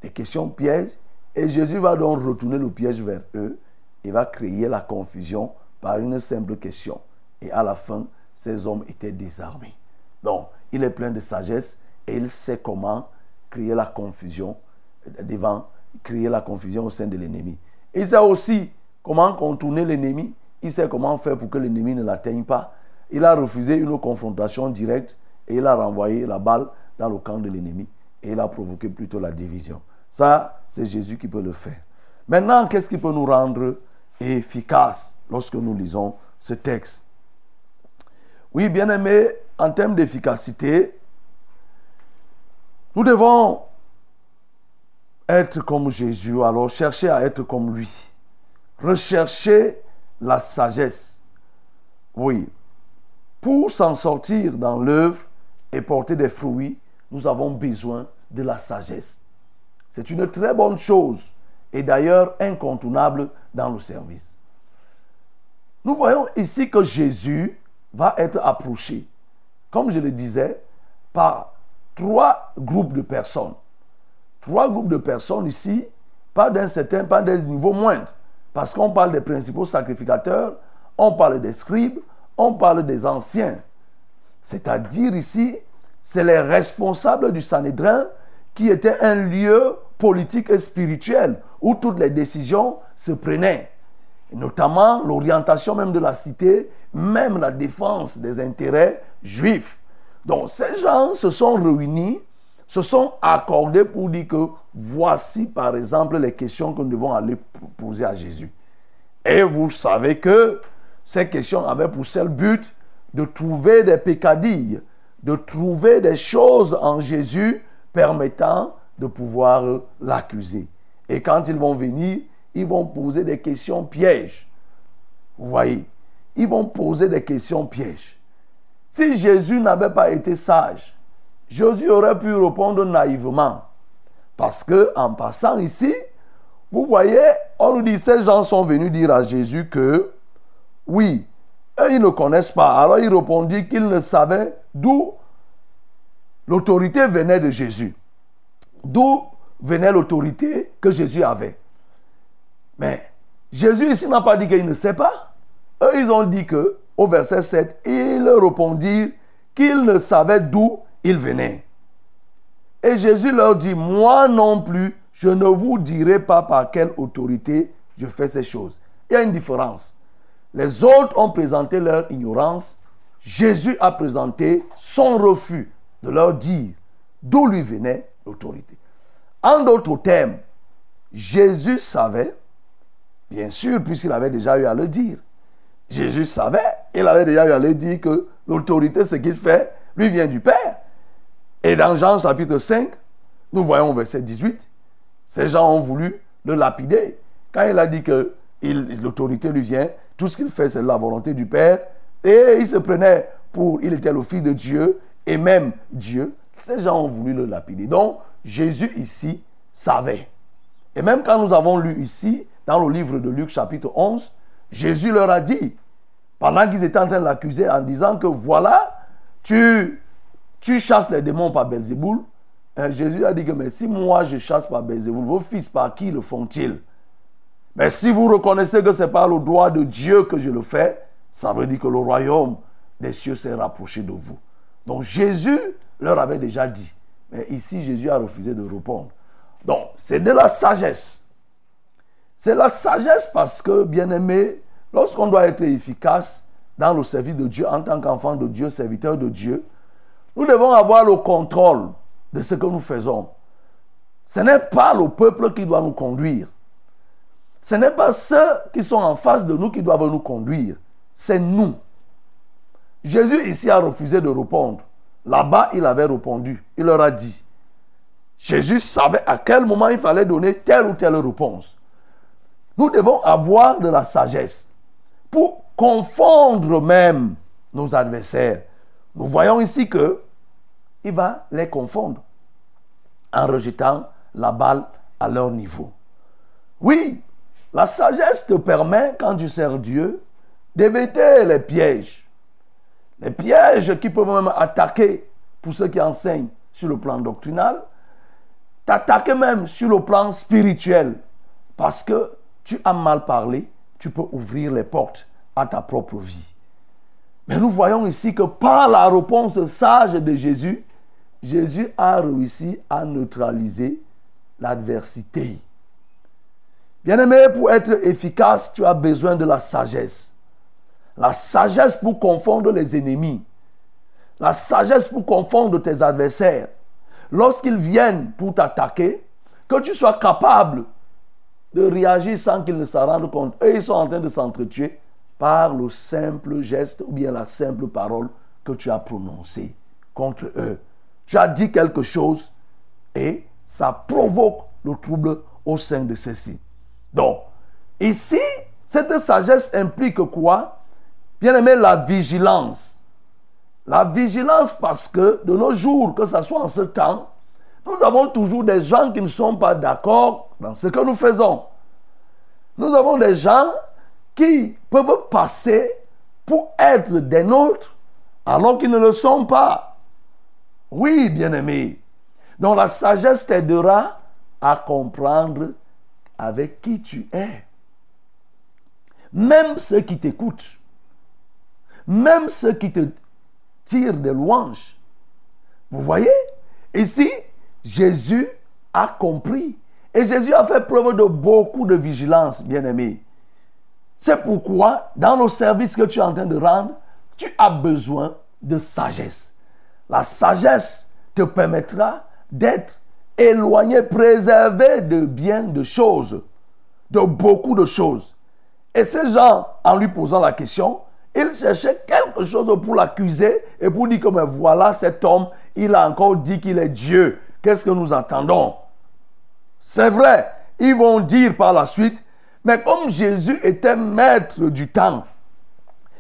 Des questions pièges. Et Jésus va donc retourner le piège vers eux et va créer la confusion par une simple question. Et à la fin, ces hommes étaient désarmés. Donc, il est plein de sagesse et il sait comment créer la confusion devant, créer la confusion au sein de l'ennemi. Il sait aussi comment contourner l'ennemi. Il sait comment faire pour que l'ennemi ne l'atteigne pas. Il a refusé une confrontation directe et il a renvoyé la balle dans le camp de l'ennemi et il a provoqué plutôt la division. Ça, c'est Jésus qui peut le faire. Maintenant, qu'est-ce qui peut nous rendre efficaces lorsque nous lisons ce texte? Oui, bien aimé, en termes d'efficacité, nous devons être comme Jésus, alors chercher à être comme lui. Rechercher la sagesse. Oui. Pour s'en sortir dans l'œuvre et porter des fruits, nous avons besoin de la sagesse. C'est une très bonne chose et d'ailleurs incontournable dans le service. Nous voyons ici que Jésus va être approché, comme je le disais, par trois groupes de personnes. Trois groupes de personnes ici, pas d'un certain, pas d'un niveau moindre. Parce qu'on parle des principaux sacrificateurs, on parle des scribes, on parle des anciens. C'est-à-dire ici, c'est les responsables du Sanhédrin qui était un lieu politique et spirituel où toutes les décisions se prenaient. Notamment l'orientation même de la cité, même la défense des intérêts juifs. Donc ces gens se sont réunis, se sont accordés pour dire que voici par exemple les questions que nous devons aller poser à Jésus. Et vous savez que ces questions avaient pour seul but de trouver des pécadilles, de trouver des choses en Jésus permettant de pouvoir l'accuser. Et quand ils vont venir, ils vont poser des questions pièges. Vous voyez, ils vont poser des questions pièges. Si Jésus n'avait pas été sage, Jésus aurait pu répondre naïvement. Parce que en passant ici, vous voyez, on nous dit ces gens sont venus dire à Jésus que oui, eux, ils ne connaissent pas. Alors il répondit qu'ils ne savaient d'où l'autorité venait de Jésus. D'où venait l'autorité que Jésus avait. Mais Jésus ici n'a pas dit qu'il ne sait pas. Eux, ils ont dit que, au verset 7, ils répondirent qu'ils ne savaient d'où il venait. Et Jésus leur dit, moi non plus, je ne vous dirai pas par quelle autorité je fais ces choses. Il y a une différence. Les autres ont présenté leur ignorance. Jésus a présenté son refus de leur dire d'où lui venait l'autorité. En d'autres termes, Jésus savait, bien sûr, puisqu'il avait déjà eu à le dire. Jésus savait, il avait déjà eu à le dire que l'autorité, ce qu'il fait, lui vient du Père. Et dans Jean chapitre 5, nous voyons verset 18, ces gens ont voulu le lapider. Quand il a dit que l'autorité lui vient, tout ce qu'il fait, c'est la volonté du Père. Et il se prenait pour, il était le Fils de Dieu et même Dieu. Ces gens ont voulu le lapider. Donc, Jésus ici savait. Et même quand nous avons lu ici, dans le livre de Luc chapitre 11, Jésus leur a dit, pendant qu'ils étaient en train de l'accuser en disant que voilà, tu, tu chasses les démons par Belzéboul. Hein, Jésus a dit que mais si moi je chasse par Belzéboul, vos fils par qui le font-ils? Mais si vous reconnaissez que c'est par le droit de Dieu que je le fais, ça veut dire que le royaume des cieux s'est rapproché de vous. Donc Jésus leur avait déjà dit. Mais ici, Jésus a refusé de répondre. Donc, c'est de la sagesse. C'est la sagesse parce que, bien aimé, lorsqu'on doit être efficace dans le service de Dieu, en tant qu'enfant de Dieu, serviteur de Dieu, nous devons avoir le contrôle de ce que nous faisons. Ce n'est pas le peuple qui doit nous conduire. Ce n'est pas ceux qui sont en face de nous qui doivent nous conduire. C'est nous. Jésus ici a refusé de répondre. Là-bas, il avait répondu. Il leur a dit. Jésus savait à quel moment il fallait donner telle ou telle réponse. Nous devons avoir de la sagesse pour confondre même nos adversaires. Nous voyons ici que il va les confondre. en rejetant la balle à leur niveau. Oui, la sagesse te permet, quand tu sers Dieu, d'éviter les pièges. Les pièges qui peuvent même attaquer, pour ceux qui enseignent sur le plan doctrinal, t'attaquer même sur le plan spirituel. Parce que tu as mal parlé, tu peux ouvrir les portes à ta propre vie. Mais nous voyons ici que par la réponse sage de Jésus, Jésus a réussi à neutraliser l'adversité. Bien-aimé, pour être efficace, tu as besoin de la sagesse. La sagesse pour confondre les ennemis. La sagesse pour confondre tes adversaires. Lorsqu'ils viennent pour t'attaquer, que tu sois capable de réagir sans qu'ils ne s'en rendent compte. Eux, ils sont en train de s'entretuer par le simple geste ou bien la simple parole que tu as prononcée contre eux. Tu as dit quelque chose et ça provoque le trouble au sein de ceux-ci. Donc, ici, cette sagesse implique quoi? Bien aimé, la vigilance. La vigilance parce que de nos jours, que ce soit en ce temps, nous avons toujours des gens qui ne sont pas d'accord dans ce que nous faisons. Nous avons des gens qui peuvent passer pour être des nôtres alors qu'ils ne le sont pas. Oui, bien-aimé. Donc la sagesse t'aidera à comprendre avec qui tu es. Même ceux qui t'écoutent, même ceux qui te tirent des louanges. Vous voyez? Ici, Jésus a compris. Et Jésus a fait preuve de beaucoup de vigilance, bien-aimé. C'est pourquoi, dans le service que tu es en train de rendre, tu as besoin de sagesse. La sagesse te permettra d'être éloigné, préservé de bien de choses, de beaucoup de choses. Et ces gens, en lui posant la question, ils cherchaient quelque chose pour l'accuser et pour dire que voilà cet homme, il a encore dit qu'il est Dieu. Qu'est-ce que nous attendons? C'est vrai, ils vont dire par la suite, mais comme Jésus était maître du temps,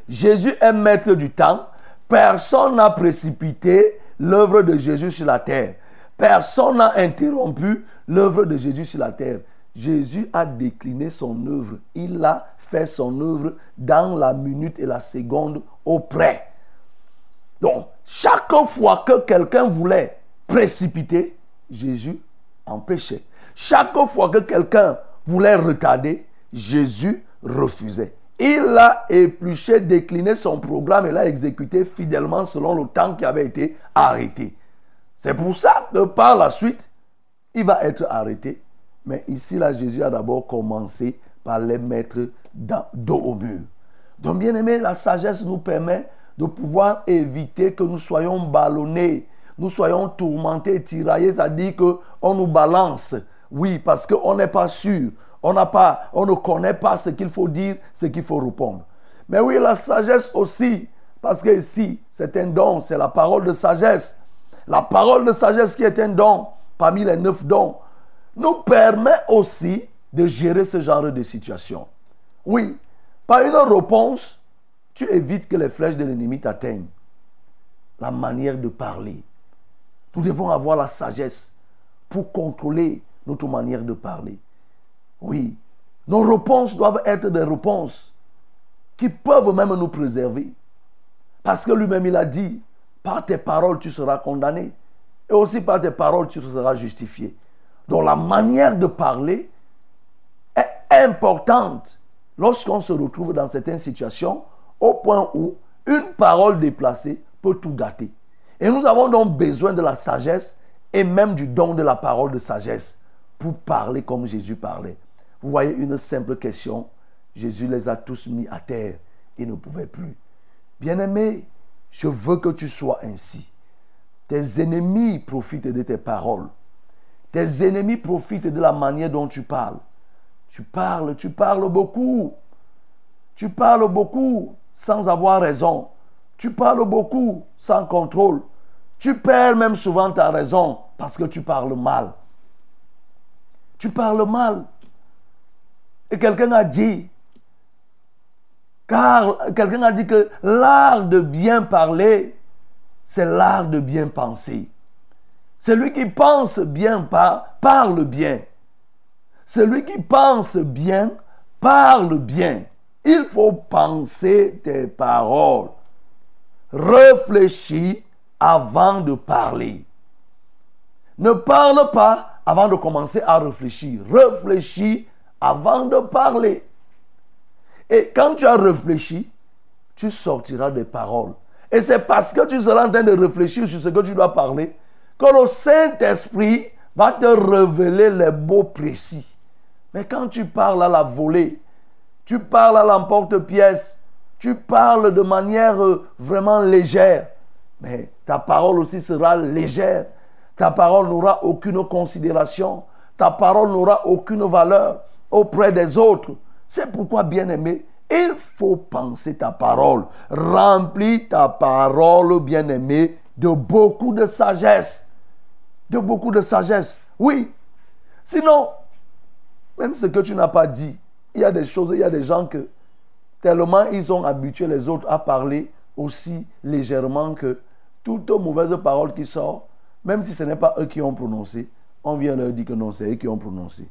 Jésus est maître du temps, personne n'a précipité l'œuvre de Jésus sur la terre. Personne n'a interrompu l'œuvre de Jésus sur la terre. Jésus a décliné son œuvre. Il a fait son œuvre dans la minute et la seconde auprès. Donc, chaque fois que quelqu'un voulait précipiter, Jésus empêchait. Chaque fois que quelqu'un voulait retarder, Jésus refusait. Il a épluché, décliné son programme et l'a exécuté fidèlement selon le temps qui avait été arrêté. C'est pour ça que par la suite, il va être arrêté. Mais ici, là, Jésus a d'abord commencé par les mettre dos au mur. Donc, bien aimé, la sagesse nous permet de pouvoir éviter que nous soyons ballonnés, nous soyons tourmentés, tiraillés, c'est-à-dire qu'on nous balance. Oui, parce qu'on n'est pas sûr. On, pas, on ne connaît pas ce qu'il faut dire, ce qu'il faut répondre. Mais oui, la sagesse aussi, parce que ici, c'est un don, c'est la parole de sagesse. La parole de sagesse qui est un don parmi les neuf dons nous permet aussi de gérer ce genre de situation. Oui, par une réponse, tu évites que les flèches de l'ennemi t'atteignent. La manière de parler. Nous devons avoir la sagesse pour contrôler notre manière de parler. Oui, nos réponses doivent être des réponses qui peuvent même nous préserver. Parce que lui-même, il a dit, par tes paroles, tu seras condamné. Et aussi par tes paroles, tu seras justifié. Donc la manière de parler est importante lorsqu'on se retrouve dans certaines situations au point où une parole déplacée peut tout gâter. Et nous avons donc besoin de la sagesse et même du don de la parole de sagesse pour parler comme Jésus parlait. Vous voyez une simple question, Jésus les a tous mis à terre. Ils ne pouvaient plus. Bien-aimé, je veux que tu sois ainsi. Tes ennemis profitent de tes paroles. Tes ennemis profitent de la manière dont tu parles. Tu parles, tu parles beaucoup. Tu parles beaucoup sans avoir raison. Tu parles beaucoup sans contrôle. Tu perds même souvent ta raison parce que tu parles mal. Tu parles mal. Et quelqu'un a dit, car quelqu'un a dit que l'art de bien parler, c'est l'art de bien penser. Celui qui pense bien par- parle bien. Celui qui pense bien parle bien. Il faut penser tes paroles. Réfléchis avant de parler. Ne parle pas avant de commencer à réfléchir. Réfléchis avant de parler. Et quand tu as réfléchi, tu sortiras des paroles. Et c'est parce que tu seras en train de réfléchir sur ce que tu dois parler que le Saint-Esprit va te révéler les mots précis. Mais quand tu parles à la volée, tu parles à l'emporte-pièce, tu parles de manière euh, vraiment légère, mais ta parole aussi sera légère. Ta parole n'aura aucune considération. Ta parole n'aura aucune valeur auprès des autres. C'est pourquoi, bien-aimé, il faut penser ta parole. Remplis ta parole, bien-aimé, de beaucoup de sagesse. De beaucoup de sagesse. Oui. Sinon, même ce que tu n'as pas dit, il y a des choses, il y a des gens que tellement ils ont habitué les autres à parler aussi légèrement que toute mauvaise parole qui sort, même si ce n'est pas eux qui ont prononcé, on vient leur dire que non, c'est eux qui ont prononcé.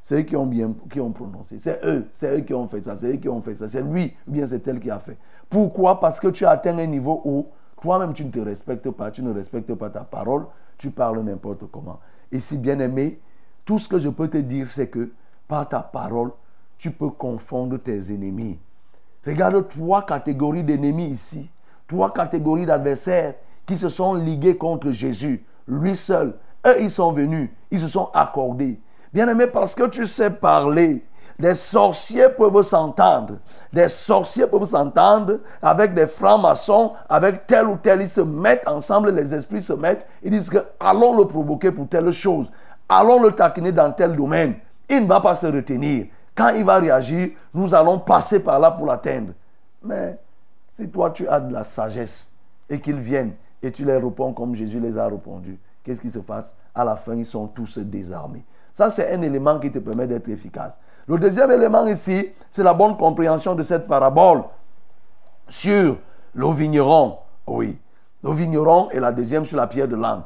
C'est eux qui ont bien qui ont prononcé. C'est eux, c'est eux qui ont fait ça, c'est eux qui ont fait ça. C'est lui ou bien c'est elle qui a fait. Pourquoi? Parce que tu as atteint un niveau où toi-même tu ne te respectes pas, tu ne respectes pas ta parole, tu parles n'importe comment. Et si bien aimé, tout ce que je peux te dire, c'est que par ta parole, tu peux confondre tes ennemis. Regarde trois catégories d'ennemis ici, trois catégories d'adversaires qui se sont ligués contre Jésus, lui seul. Eux, ils sont venus, ils se sont accordés. Bien aimé, parce que tu sais parler, les sorciers peuvent s'entendre. Les sorciers peuvent s'entendre avec des francs-maçons, avec tel ou tel. Ils se mettent ensemble, les esprits se mettent. Ils disent que allons le provoquer pour telle chose. Allons le taquiner dans tel domaine. Il ne va pas se retenir. Quand il va réagir, nous allons passer par là pour l'atteindre. Mais si toi tu as de la sagesse et qu'ils viennent et tu les réponds comme Jésus les a répondu, qu'est-ce qui se passe? À la fin, ils sont tous désarmés. Ça, c'est un élément qui te permet d'être efficace. Le deuxième élément ici, c'est la bonne compréhension de cette parabole sur le vigneron. Oui, le vigneron et la deuxième sur la pierre de langue.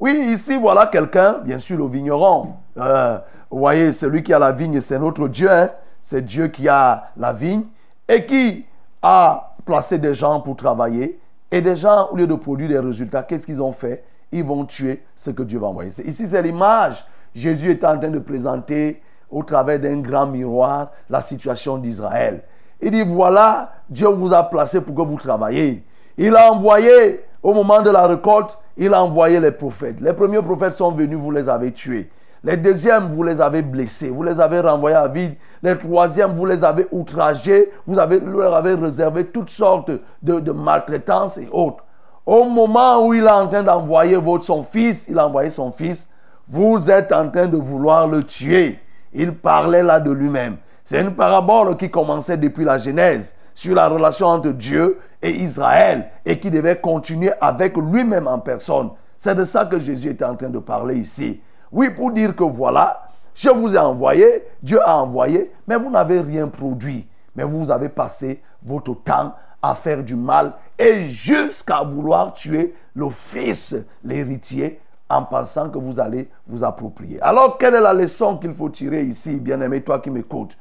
Oui, ici, voilà quelqu'un, bien sûr, le vigneron. Euh, vous voyez, celui qui a la vigne, c'est notre Dieu. hein. C'est Dieu qui a la vigne et qui a placé des gens pour travailler. Et des gens, au lieu de produire des résultats, qu'est-ce qu'ils ont fait? Ils vont tuer ce que Dieu va envoyer. Ici, c'est l'image. Jésus est en train de présenter au travers d'un grand miroir la situation d'Israël. Il dit, voilà, Dieu vous a placé pour que vous travaillez. Il a envoyé, au moment de la récolte, il a envoyé les prophètes. Les premiers prophètes sont venus, vous les avez tués. Les deuxièmes, vous les avez blessés, vous les avez renvoyés à vide. Les troisièmes, vous les avez outragés, vous avez, leur avez réservé toutes sortes de, de maltraitances et autres. Au moment où il est en train d'envoyer son fils, il a envoyé son fils, vous êtes en train de vouloir le tuer. Il parlait là de lui-même. C'est une parabole qui commençait depuis la Genèse sur la relation entre Dieu et Israël et qui devait continuer avec lui-même en personne. C'est de ça que Jésus était en train de parler ici. Oui, pour dire que voilà, je vous ai envoyé, Dieu a envoyé, mais vous n'avez rien produit. Mais vous avez passé votre temps à faire du mal et jusqu'à vouloir tuer le fils, l'héritier, en pensant que vous allez vous approprier. Alors, quelle est la leçon qu'il faut tirer ici, bien-aimé, toi qui m'écoutes?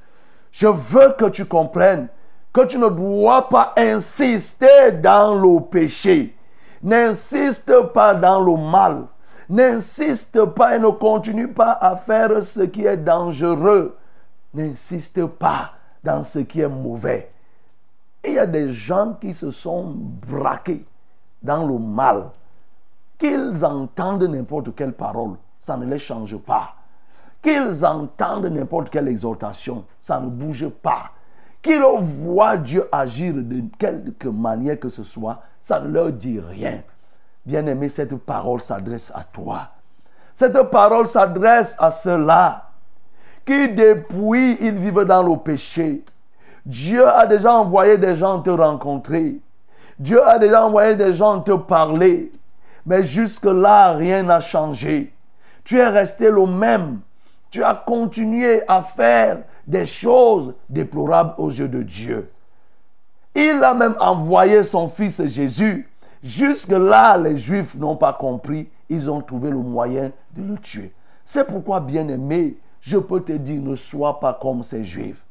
Je veux que tu comprennes que tu ne dois pas insister dans le péché. N'insiste pas dans le mal. N'insiste pas et ne continue pas à faire ce qui est dangereux. N'insiste pas dans ce qui est mauvais. Il y a des gens qui se sont braqués dans le mal. Qu'ils entendent n'importe quelle parole, ça ne les change pas. Qu'ils entendent n'importe quelle exhortation, ça ne bouge pas. Qu'ils voient Dieu agir de quelque manière que ce soit, ça ne leur dit rien. Bien-aimé, cette parole s'adresse à toi. Cette parole s'adresse à ceux-là qui, depuis, ils vivent dans le péché. Dieu a déjà envoyé des gens te rencontrer. Dieu a déjà envoyé des gens te parler. Mais jusque-là, rien n'a changé. Tu es resté le même. Tu as continué à faire des choses déplorables aux yeux de Dieu. Il a même envoyé son fils Jésus. Jusque-là, les Juifs n'ont pas compris. ils ont trouvé le moyen de le tuer. C'est pourquoi, bien-aimé, je peux te dire, ne sois pas comme ces juifs.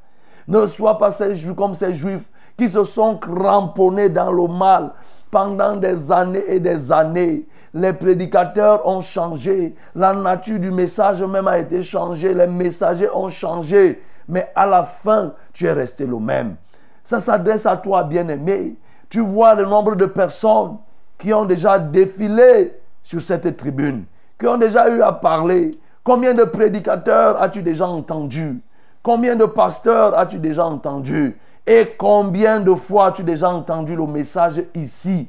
Ne sois pas comme ces juifs qui se sont cramponnés dans le mal pendant des années et des années. Les prédicateurs ont changé, la nature du message même a été changée, les messagers ont changé, mais à la fin, tu es resté le même. Ça s'adresse à toi, bien-aimé. Tu vois le nombre de personnes qui ont déjà défilé sur cette tribune, qui ont déjà eu à parler. Combien de prédicateurs as-tu déjà entendu Combien de pasteurs as-tu déjà entendu? Et combien de fois as-tu déjà entendu le message ici?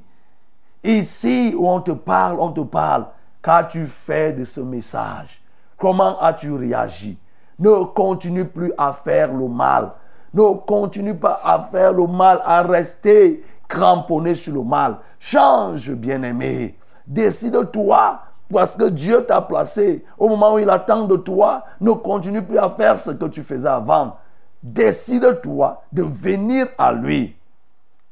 Ici où on te parle, on te parle. Qu'as-tu fait de ce message? Comment as-tu réagi? Ne continue plus à faire le mal. Ne continue pas à faire le mal, à rester cramponné sur le mal. Change, bien-aimé. Décide-toi parce que Dieu t'a placé au moment où il attend de toi. Ne continue plus à faire ce que tu faisais avant. Décide-toi de venir à lui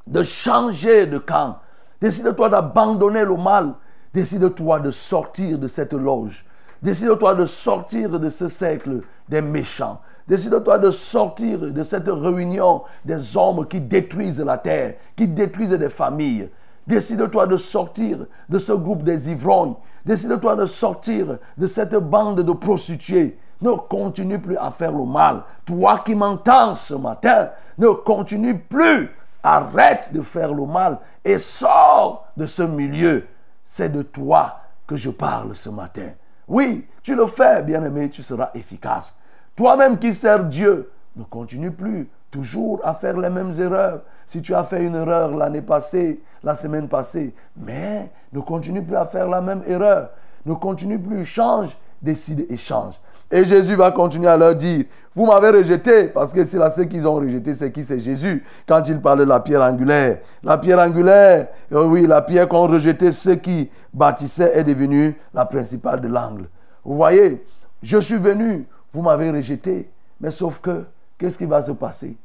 de changer de camp. Décide-toi d'abandonner le mal. Décide-toi de sortir de cette loge. Décide-toi de sortir de ce cercle des méchants. Décide-toi de sortir de cette réunion des hommes qui détruisent la terre, qui détruisent des familles. Décide-toi de sortir de ce groupe des ivrognes. Décide-toi de sortir de cette bande de prostituées. Ne continue plus à faire le mal. Toi qui m'entends ce matin, ne continue plus. Arrête de faire le mal et sors de ce milieu. C'est de toi que je parle ce matin. Oui, tu le fais, bien-aimé, tu seras efficace. Toi-même qui sers Dieu, ne continue plus toujours à faire les mêmes erreurs. Si tu as fait une erreur l'année passée, la semaine passée, mais ne continue plus à faire la même erreur. Ne continue plus, change, décide et change. Et Jésus va continuer à leur dire, vous m'avez rejeté, parce que c'est là ceux qu'ils ont rejeté, c'est qui C'est Jésus, quand il parlait de la pierre angulaire. La pierre angulaire, euh, oui, la pierre qu'ont rejeté ceux qui bâtissaient est devenue la principale de l'angle. Vous voyez, je suis venu, vous m'avez rejeté, mais sauf que, qu'est-ce qui va se passer?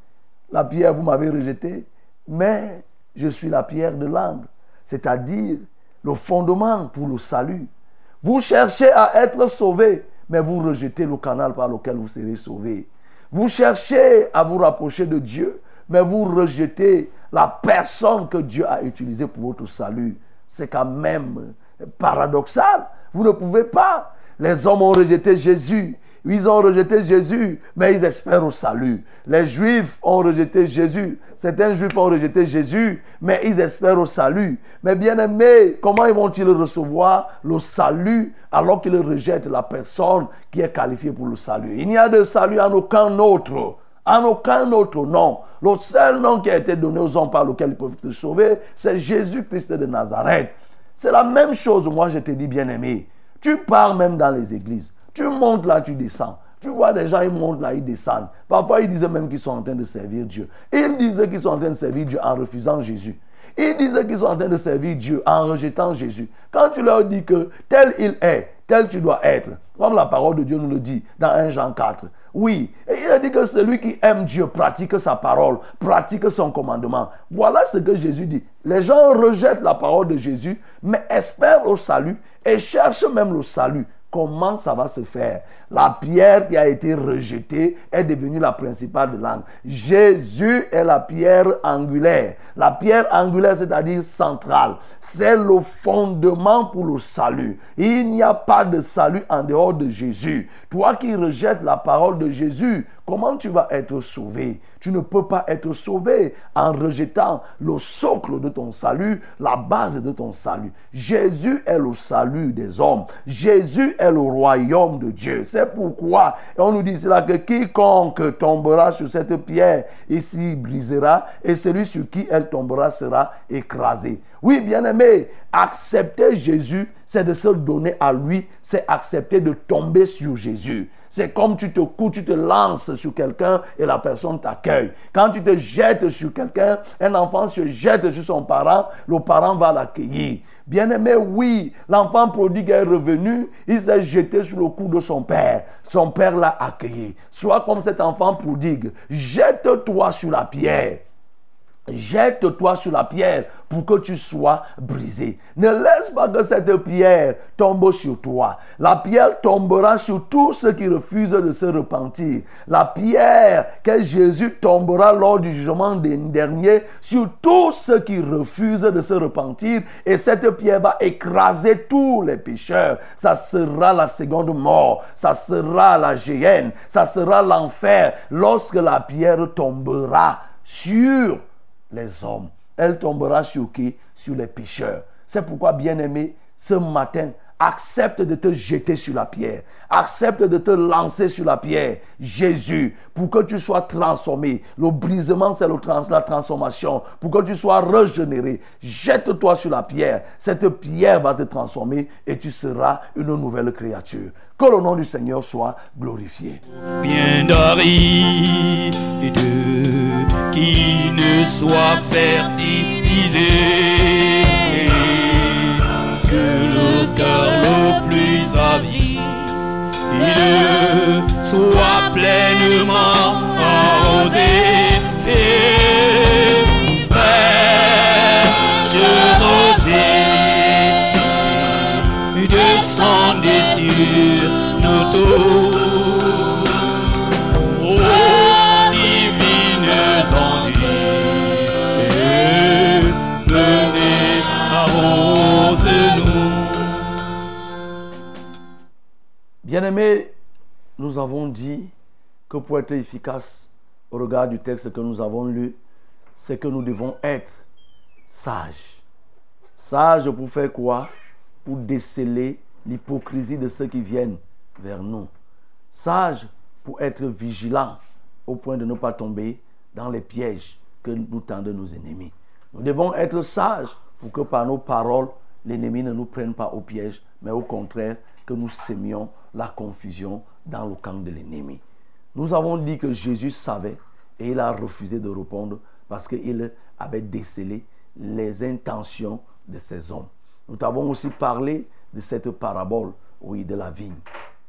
La pierre, vous m'avez rejeté, mais je suis la pierre de l'angle, c'est-à-dire le fondement pour le salut. Vous cherchez à être sauvé, mais vous rejetez le canal par lequel vous serez sauvé. Vous cherchez à vous rapprocher de Dieu, mais vous rejetez la personne que Dieu a utilisée pour votre salut. C'est quand même paradoxal. Vous ne pouvez pas. Les hommes ont rejeté Jésus. Ils ont rejeté Jésus, mais ils espèrent au salut. Les Juifs ont rejeté Jésus. Certains Juifs ont rejeté Jésus, mais ils espèrent au salut. Mais bien aimés, comment ils vont-ils recevoir le salut alors qu'ils rejettent la personne qui est qualifiée pour le salut? Il n'y a de salut en aucun autre. En aucun autre nom. Le seul nom qui a été donné aux hommes par lequel ils peuvent te sauver, c'est Jésus-Christ de Nazareth. C'est la même chose, moi je te dis bien aimé. Tu pars même dans les églises. Tu montes là, tu descends. Tu vois des gens, ils montent là, ils descendent. Parfois, ils disaient même qu'ils sont en train de servir Dieu. Ils disaient qu'ils sont en train de servir Dieu en refusant Jésus. Ils disaient qu'ils sont en train de servir Dieu en rejetant Jésus. Quand tu leur dis que tel il est, tel tu dois être, comme la parole de Dieu nous le dit dans 1 Jean 4. Oui, et il a dit que celui qui aime Dieu pratique sa parole, pratique son commandement. Voilà ce que Jésus dit. Les gens rejettent la parole de Jésus, mais espèrent au salut et cherchent même le salut. Comment ça va se faire? La pierre qui a été rejetée est devenue la principale de l'angle. Jésus est la pierre angulaire. La pierre angulaire, c'est-à-dire centrale. C'est le fondement pour le salut. Il n'y a pas de salut en dehors de Jésus. Toi qui rejettes la parole de Jésus, comment tu vas être sauvé? Tu ne peux pas être sauvé en rejetant le socle de ton salut, la base de ton salut. Jésus est le salut des hommes. Jésus est le royaume de Dieu. C'est pourquoi on nous dit cela que quiconque tombera sur cette pierre ici brisera et celui sur qui elle tombera sera écrasé. Oui, bien-aimé, accepter Jésus, c'est de se donner à lui, c'est accepter de tomber sur Jésus. C'est comme tu te couches, tu te lances sur quelqu'un et la personne t'accueille. Quand tu te jettes sur quelqu'un, un enfant se jette sur son parent, le parent va l'accueillir. Bien-aimé, oui, l'enfant prodigue est revenu, il s'est jeté sur le cou de son père. Son père l'a accueilli. Sois comme cet enfant prodigue. Jette-toi sur la pierre. Jette-toi sur la pierre pour que tu sois brisé. Ne laisse pas que cette pierre tombe sur toi. La pierre tombera sur tous ceux qui refusent de se repentir. La pierre que Jésus tombera lors du jugement dernier sur tous ceux qui refusent de se repentir. Et cette pierre va écraser tous les pécheurs. Ça sera la seconde mort. Ça sera la géhenne. Ça sera l'enfer lorsque la pierre tombera sur les hommes. Elle tombera sur qui? Sur les pécheurs. C'est pourquoi, bien-aimé, ce matin, accepte de te jeter sur la pierre. Accepte de te lancer sur la pierre. Jésus, pour que tu sois transformé. Le brisement, c'est la transformation. Pour que tu sois régénéré. Jette-toi sur la pierre. Cette pierre va te transformer et tu seras une nouvelle créature. Que le nom du Seigneur soit glorifié. Bien qui ne soit fertilisé. Que le cœur le plus avide soit pleinement arrosé. Bien-aimés, nous avons dit que pour être efficace au regard du texte que nous avons lu, c'est que nous devons être sages. Sages pour faire quoi? Pour déceler l'hypocrisie de ceux qui viennent vers nous. Sages pour être vigilants au point de ne pas tomber dans les pièges que nous tendent nos ennemis. Nous devons être sages pour que par nos paroles, l'ennemi ne nous prenne pas au piège, mais au contraire, que nous sémions la confusion dans le camp de l'ennemi. Nous avons dit que Jésus savait et il a refusé de répondre parce qu'il avait décelé les intentions de ces hommes. Nous avons aussi parlé de cette parabole, oui, de la vigne.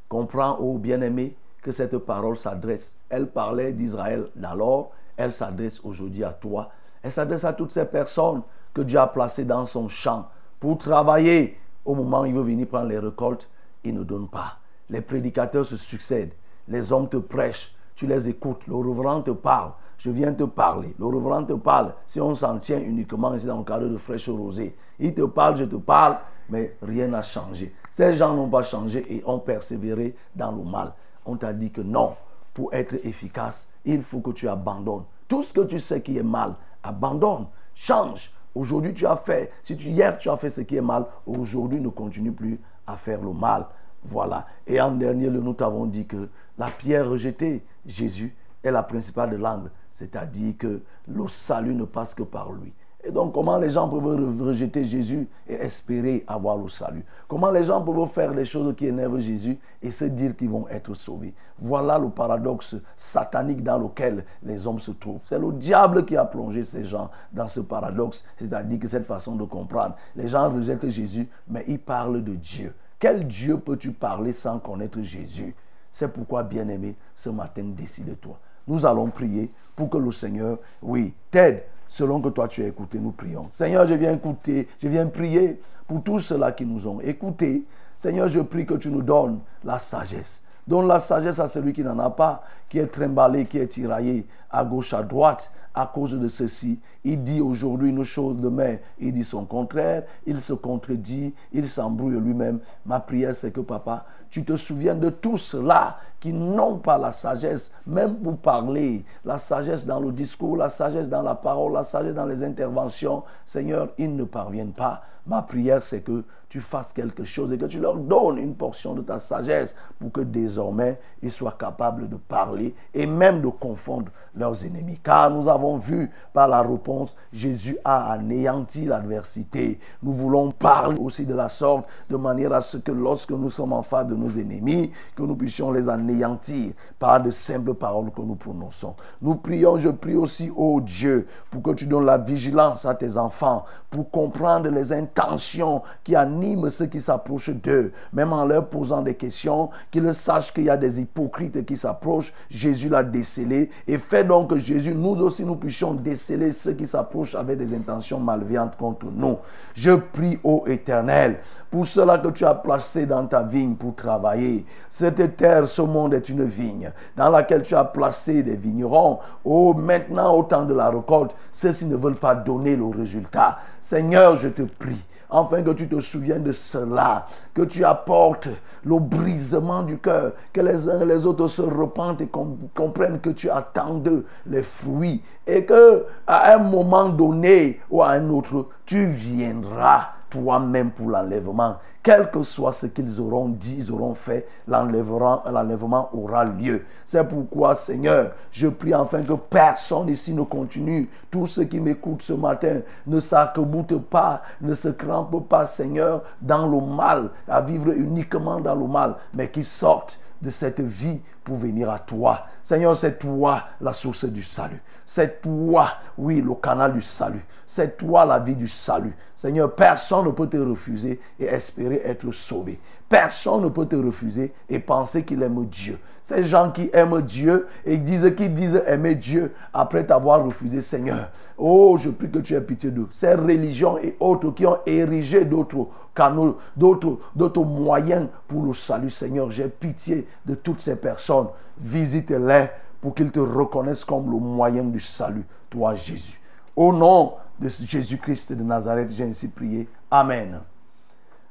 Comprends, ô bien-aimé, que cette parole s'adresse. Elle parlait d'Israël d'alors, elle s'adresse aujourd'hui à toi. Elle s'adresse à toutes ces personnes que Dieu a placées dans son champ pour travailler. Au moment où il veut venir prendre les récoltes, il ne donne pas. Les prédicateurs se succèdent. Les hommes te prêchent. Tu les écoutes. Le reverend te parle. Je viens te parler. Le reverend te parle. Si on s'en tient uniquement ici dans le cadre de fraîche rosée, il te parle, je te parle, mais rien n'a changé. Ces gens n'ont pas changé et ont persévéré dans le mal. On t'a dit que non, pour être efficace, il faut que tu abandonnes. Tout ce que tu sais qui est mal, abandonne, change. Aujourd'hui, tu as fait, si tu, hier tu as fait ce qui est mal, aujourd'hui ne continue plus à faire le mal. Voilà. Et en dernier, nous t'avons dit que la pierre rejetée, Jésus, est la principale de l'angle. C'est-à-dire que le salut ne passe que par lui. Et donc, comment les gens peuvent rejeter Jésus et espérer avoir le salut? Comment les gens peuvent faire des choses qui énervent Jésus et se dire qu'ils vont être sauvés? Voilà le paradoxe satanique dans lequel les hommes se trouvent. C'est le diable qui a plongé ces gens dans ce paradoxe, c'est-à-dire que cette façon de comprendre. Les gens rejettent Jésus, mais ils parlent de Dieu. Quel Dieu peux-tu parler sans connaître Jésus? C'est pourquoi, bien-aimé, ce matin, décide-toi. Nous allons prier pour que le Seigneur, oui, t'aide selon que toi tu as écouté. Nous prions. Seigneur, je viens écouter, je viens prier pour tous ceux-là qui nous ont écoutés. Seigneur, je prie que tu nous donnes la sagesse. Donne la sagesse à celui qui n'en a pas, qui est trimballé, qui est tiraillé à gauche, à droite, à cause de ceci. Il dit aujourd'hui une chose, demain il dit son contraire, il se contredit, il s'embrouille lui-même. Ma prière c'est que papa, tu te souviens de tous ceux-là qui n'ont pas la sagesse, même pour parler, la sagesse dans le discours, la sagesse dans la parole, la sagesse dans les interventions. Seigneur, ils ne parviennent pas. Ma prière c'est que tu fasses quelque chose et que tu leur donnes une portion de ta sagesse pour que désormais ils soient capables de parler et même de confondre leurs ennemis. Car nous avons vu par la réponse, Jésus a anéanti l'adversité. Nous voulons parler aussi de la sorte, de manière à ce que lorsque nous sommes en face de nos ennemis, que nous puissions les anéantir par de simples paroles que nous prononçons. Nous prions, je prie aussi, ô Dieu, pour que tu donnes la vigilance à tes enfants, pour comprendre les intentions qui anéantent anime ceux qui s'approchent d'eux, même en leur posant des questions, qu'ils sachent qu'il y a des hypocrites qui s'approchent. Jésus l'a décelé et fait donc que Jésus, nous aussi, nous puissions déceler ceux qui s'approchent avec des intentions malveillantes contre nous. Je prie, ô Éternel, pour cela que tu as placé dans ta vigne pour travailler. Cette terre, ce monde est une vigne dans laquelle tu as placé des vignerons. Oh, maintenant, au temps de la récolte, ceux-ci ne veulent pas donner le résultat. Seigneur, je te prie afin que tu te souviennes de cela, que tu apportes le brisement du cœur, que les uns et les autres se repentent et com- comprennent que tu attends d'eux les fruits et que à un moment donné ou à un autre, tu viendras toi-même pour l'enlèvement. Quel que soit ce qu'ils auront dit, ils auront fait, l'enlèvement aura lieu. C'est pourquoi, Seigneur, je prie enfin que personne ici ne continue. Tous ceux qui m'écoutent ce matin ne s'arc-boutent pas, ne se crampent pas, Seigneur, dans le mal, à vivre uniquement dans le mal, mais qui sortent de cette vie pour venir à toi. Seigneur, c'est toi la source du salut. C'est toi, oui, le canal du salut. C'est toi la vie du salut. Seigneur, personne ne peut te refuser et espérer être sauvé. Personne ne peut te refuser et penser qu'il aime Dieu. Ces gens qui aiment Dieu et disent qu'ils disent aimer Dieu après t'avoir refusé, Seigneur. Oh, je prie que tu aies pitié d'eux. Ces religions et autres qui ont érigé d'autres canaux, d'autres, d'autres moyens pour le salut, Seigneur, j'ai pitié de toutes ces personnes. Visite-les pour qu'ils te reconnaissent comme le moyen du salut, toi Jésus. Au nom de Jésus-Christ de Nazareth, j'ai ainsi prié. Amen.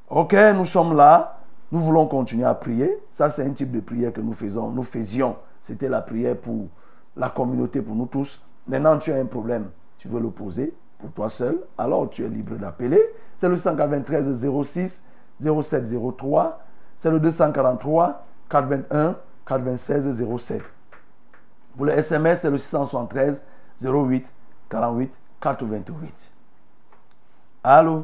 Ok, nous sommes là. Nous voulons continuer à prier. Ça, c'est un type de prière que nous faisons. Nous faisions. C'était la prière pour la communauté, pour nous tous. Maintenant, tu as un problème. Tu veux le poser pour toi seul. Alors, tu es libre d'appeler. C'est le 193 06 07 03. C'est le 243 421 96 07. Pour le SMS, c'est le 673 08 48 428. Allô?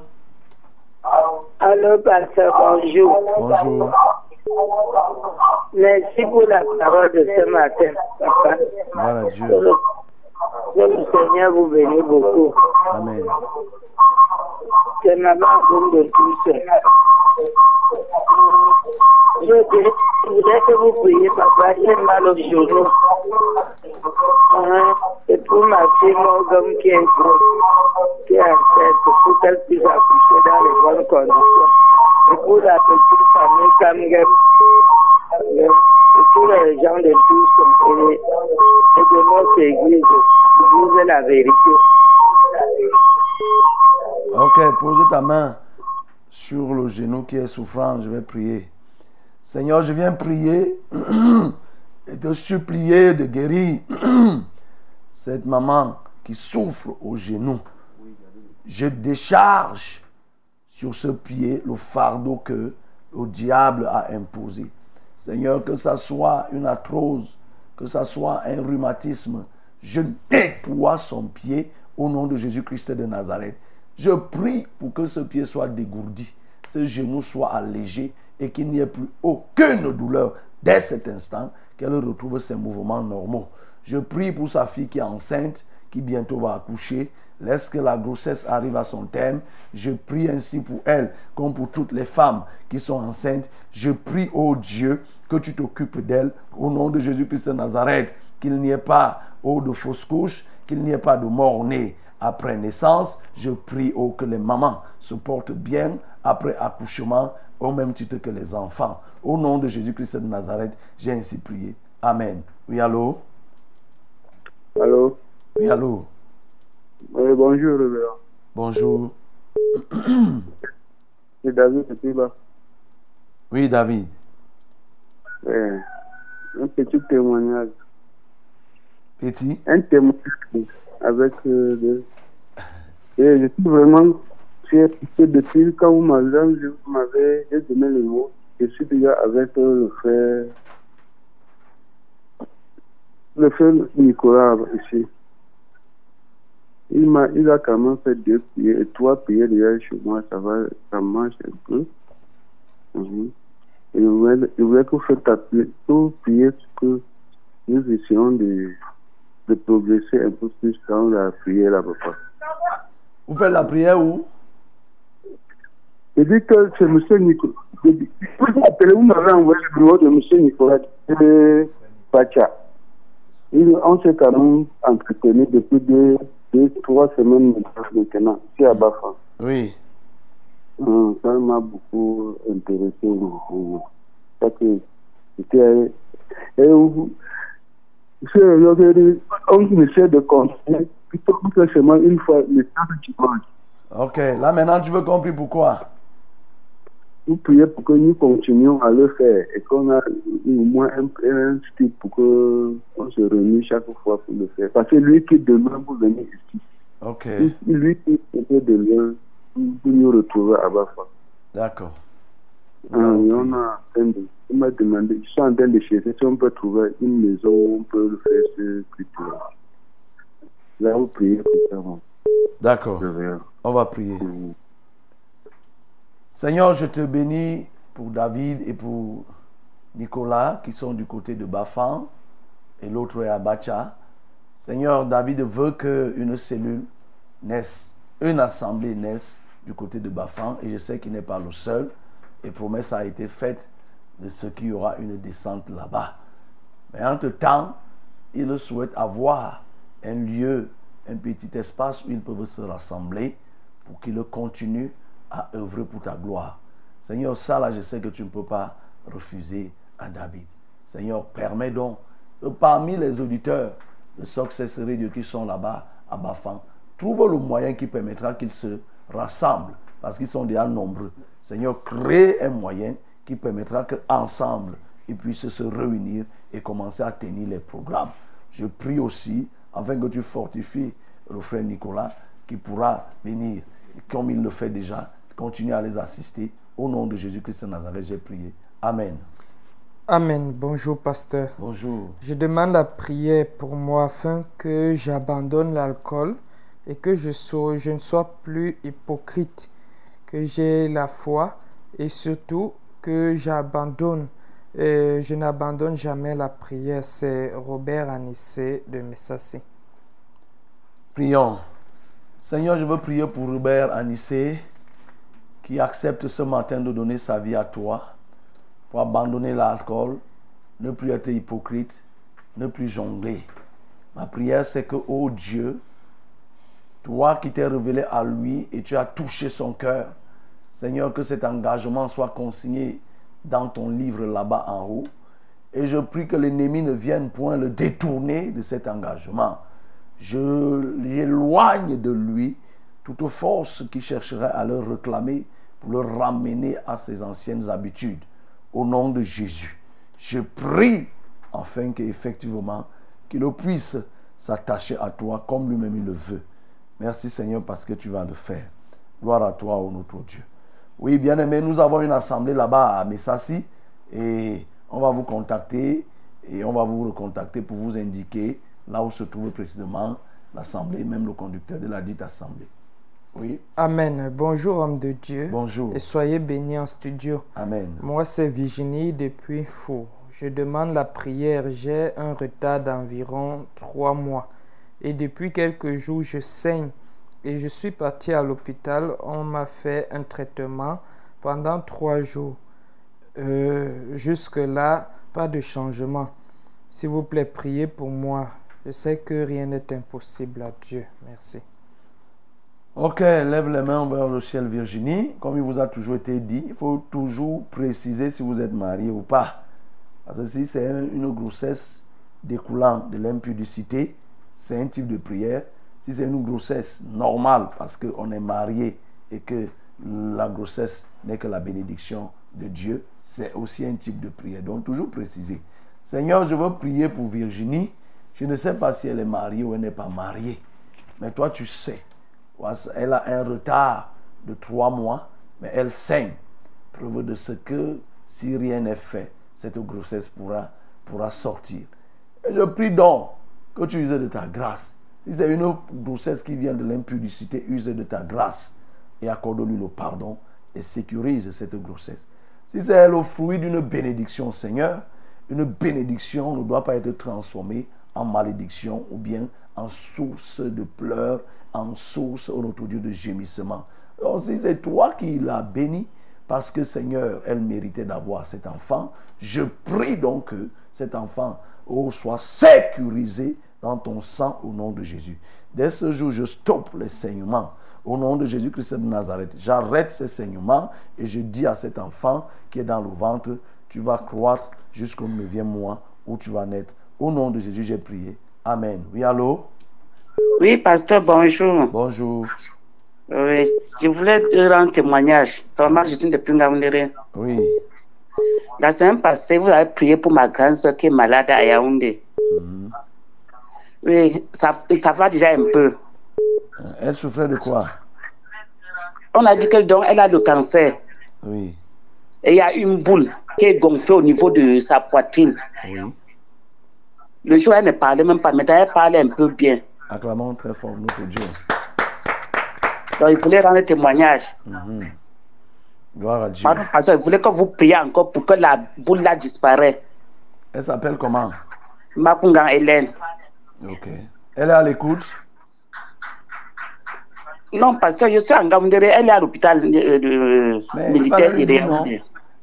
Allô, pasteur, bonjour. Bonjour. Merci pour la parole de ce matin, papa. Voilà le, Que le Seigneur vous bénisse beaucoup. Amen. Que maman main de tous. Je voudrais que vous priez, papa, j'ai mal au genou. Hein? Et pour ma fille Morgan qui est grosse, qui est enceinte, pour qu'elle puisse accoucher dans les bonnes conditions. Et pour la petite famille Kamgem. Main sur le genou qui est souffrant. Je vais prier. Seigneur, je viens prier et te supplier de guérir cette maman qui souffre au genou. Je décharge sur ce pied le fardeau que le diable a imposé. Seigneur, que ça soit une arthrose, que ça soit un rhumatisme, je nettoie son pied au nom de Jésus-Christ de Nazareth. Je prie pour que ce pied soit dégourdi, ce genou soit allégé et qu'il n'y ait plus aucune douleur dès cet instant, qu'elle retrouve ses mouvements normaux. Je prie pour sa fille qui est enceinte, qui bientôt va accoucher. Laisse que la grossesse arrive à son terme. Je prie ainsi pour elle, comme pour toutes les femmes qui sont enceintes. Je prie, ô Dieu, que tu t'occupes d'elle au nom de Jésus-Christ de Nazareth. Qu'il n'y ait pas, ô de fausses couches, qu'il n'y ait pas de mort-né après naissance. Je prie, ô que les mamans se portent bien après accouchement, au même titre que les enfants. Au nom de Jésus-Christ de Nazareth, j'ai ainsi prié. Amen. Oui, allô? Allô? Oui, allô? Oui, bonjour, révérend. Bonjour. C'est David depuis là? Oui, David. Oui. Un petit témoignage. Petit? Un témoignage avec euh, de- Et je suis vraiment fier que depuis quand vous m'avez donné le mot, je suis déjà avec euh, le frère le frère Nicolas ici. Il m'a il a quand même fait deux prières trois prières déjà chez moi, ça va, ça marche un peu. Mhm. Et je voulais, je que vous faites tout prier que nous essayons de, de progresser un peu plus dans la prière là, papa. Vous faites la prière où? Je dis que c'est M. Nicolas. Vous appelez, vous m'avez envoyé le numéro de M. Nicolas de Pacha. Il- On s'est quand même entretenu depuis deux, deux, trois semaines maintenant, ici à Bafa. Oui. Hum, Ça m'a beaucoup intéressé. Ça que c'était. C'est on essaie de continuer plutôt que seulement une fois le temps tu manges. Ok, là maintenant tu veux comprendre pourquoi Vous priez pour que nous continuions à le faire et qu'on a au moins un, un style pour qu'on se réunisse chaque fois pour le faire. Parce que lui qui demain vous venez ici, Ok, lui- qui était de loin, vous nous retrouver à Bafa. d'accord. On en m'a demandé, je suis en train de chercher si on peut trouver une maison où on peut faire ce culte-là. Là, vous priez pour. D'accord, on va prier. Mhm. Seigneur, je te bénis pour David et pour Nicolas qui sont du côté de Bafan et l'autre est à Bacha. Seigneur, David veut qu'une cellule naisse, une assemblée naisse du côté de Bafan et je sais qu'il n'est pas le seul et promesse a été faite de ce qu'il y aura une descente là-bas. Mais entre-temps, il souhaite avoir un lieu, un petit espace où ils peuvent se rassembler pour qu'ils continuent à œuvrer pour ta gloire. Seigneur, ça là, je sais que tu ne peux pas refuser à David. Seigneur, permets donc que parmi les auditeurs de Success Radio qui sont là-bas à Bafan, trouve le moyen qui permettra qu'ils se rassemblent parce qu'ils sont déjà nombreux. Seigneur, crée un moyen qui permettra qu'ensemble, ils puissent se réunir et commencer à tenir les programmes. Je prie aussi afin que tu fortifies le frère Nicolas qui pourra venir, comme il le fait déjà, continuer à les assister. Au nom de Jésus-Christ de Nazareth, j'ai prié. Amen. Amen. Bonjour, pasteur. Bonjour. Je demande la prière pour moi afin que j'abandonne l'alcool et que je, sois, je ne sois plus hypocrite, que j'ai la foi et surtout que j'abandonne, euh, je n'abandonne jamais la prière. C'est Robert Anissé de Messassi. Prions. Seigneur, je veux prier pour Robert Anissé qui accepte ce matin de donner sa vie à toi pour abandonner l'alcool, ne plus être hypocrite, ne plus jongler. Ma prière, c'est que, oh Dieu, toi qui t'es révélé à lui et tu as touché son cœur, Seigneur, que cet engagement soit consigné dans ton livre là-bas en haut. Et je prie que l'ennemi ne vienne point le détourner de cet engagement. Je l'éloigne de lui toute force qui chercherait à le réclamer pour le ramener à ses anciennes habitudes. Au nom de Jésus, je prie afin qu'effectivement, qu'il puisse s'attacher à toi comme lui-même il le veut. Merci Seigneur parce que tu vas le faire. Gloire à toi, ô notre Dieu. Oui, bien aimé, nous avons une assemblée là-bas à Messassi et on va vous contacter et on va vous recontacter pour vous indiquer là où se trouve précisément l'assemblée, même le conducteur de la dite assemblée. Oui, Amen. Bonjour, homme de Dieu. bonjour. Et soyez bénis en studio. Amen. Moi, c'est Virginie depuis Faux. Je demande la prière. J'ai un retard d'environ trois mois. Et depuis quelques jours, je saigne. Et je suis parti à l'hôpital. On m'a fait un traitement pendant trois jours. Euh, Jusque-là, pas de changement. S'il vous plaît, priez pour moi. Je sais que rien n'est impossible à Dieu. Merci. Ok, lève les mains vers le ciel, Virginie. Comme il vous a toujours été dit, il faut toujours préciser si vous êtes marié ou pas. Parce que si c'est un- une grossesse découlant de l'impudicité, c'est un type de prière. Si c'est une grossesse normale parce qu'on est marié et que la grossesse n'est que la bénédiction de Dieu, c'est aussi un type de prière. Donc toujours préciser. Seigneur, je veux prier pour Virginie. Je ne sais pas si elle est mariée ou elle n'est pas mariée. Mais toi, tu sais. Elle a un retard de trois mois, mais elle saigne. Preuve de ce que, si rien n'est fait, cette grossesse pourra, pourra sortir. Et je prie donc que tu uses de ta grâce. Si c'est une grossesse qui vient de l'impudicité, use de ta grâce et accorde-lui le pardon et sécurise cette grossesse. Si c'est le fruit d'une bénédiction, Seigneur, une bénédiction ne doit pas être transformée en malédiction ou bien en source de pleurs, en source, au notre Dieu, de gémissement. Donc si c'est toi qui l'as bénie, parce que Seigneur, elle méritait d'avoir cet enfant, je prie donc que cet enfant oh, soit sécurisé dans ton sang au nom de Jésus. Dès ce jour, je stoppe les saignements. Au nom de Jésus-Christ de Nazareth, j'arrête ces saignements et je dis à cet enfant qui est dans le ventre, tu vas croître jusqu'au 9e mois où tu vas naître. Au nom de Jésus, j'ai prié. Amen. Oui, allô? Oui, pasteur, bonjour. Bonjour. Oui, je voulais te rendre témoignage. Seulement, je suis depuis. Oui. La semaine passée, vous avez prié pour ma grande soeur qui est malade à Yaoundé. Mhm. Oui, ça, ça va déjà un peu. Elle souffrait de quoi? On a dit qu'elle donc, elle a le cancer. Oui. Et il y a une boule qui est gonflée au niveau de sa poitrine. Oui. Le jour, elle ne parlait même pas. Maintenant, elle parlait un peu bien. Acclamons très fort notre Dieu. Donc, il voulait rendre témoignage. Mhm. Gloire à Dieu. Pardon, il voulait que vous priez encore pour que la boule là disparaisse. Elle s'appelle comment? Makungan Hélène. Ok. Elle est à l'écoute? Non, parce que je suis en Gamoundéré, elle est à l'hôpital euh, de- Mais il militaire fallait.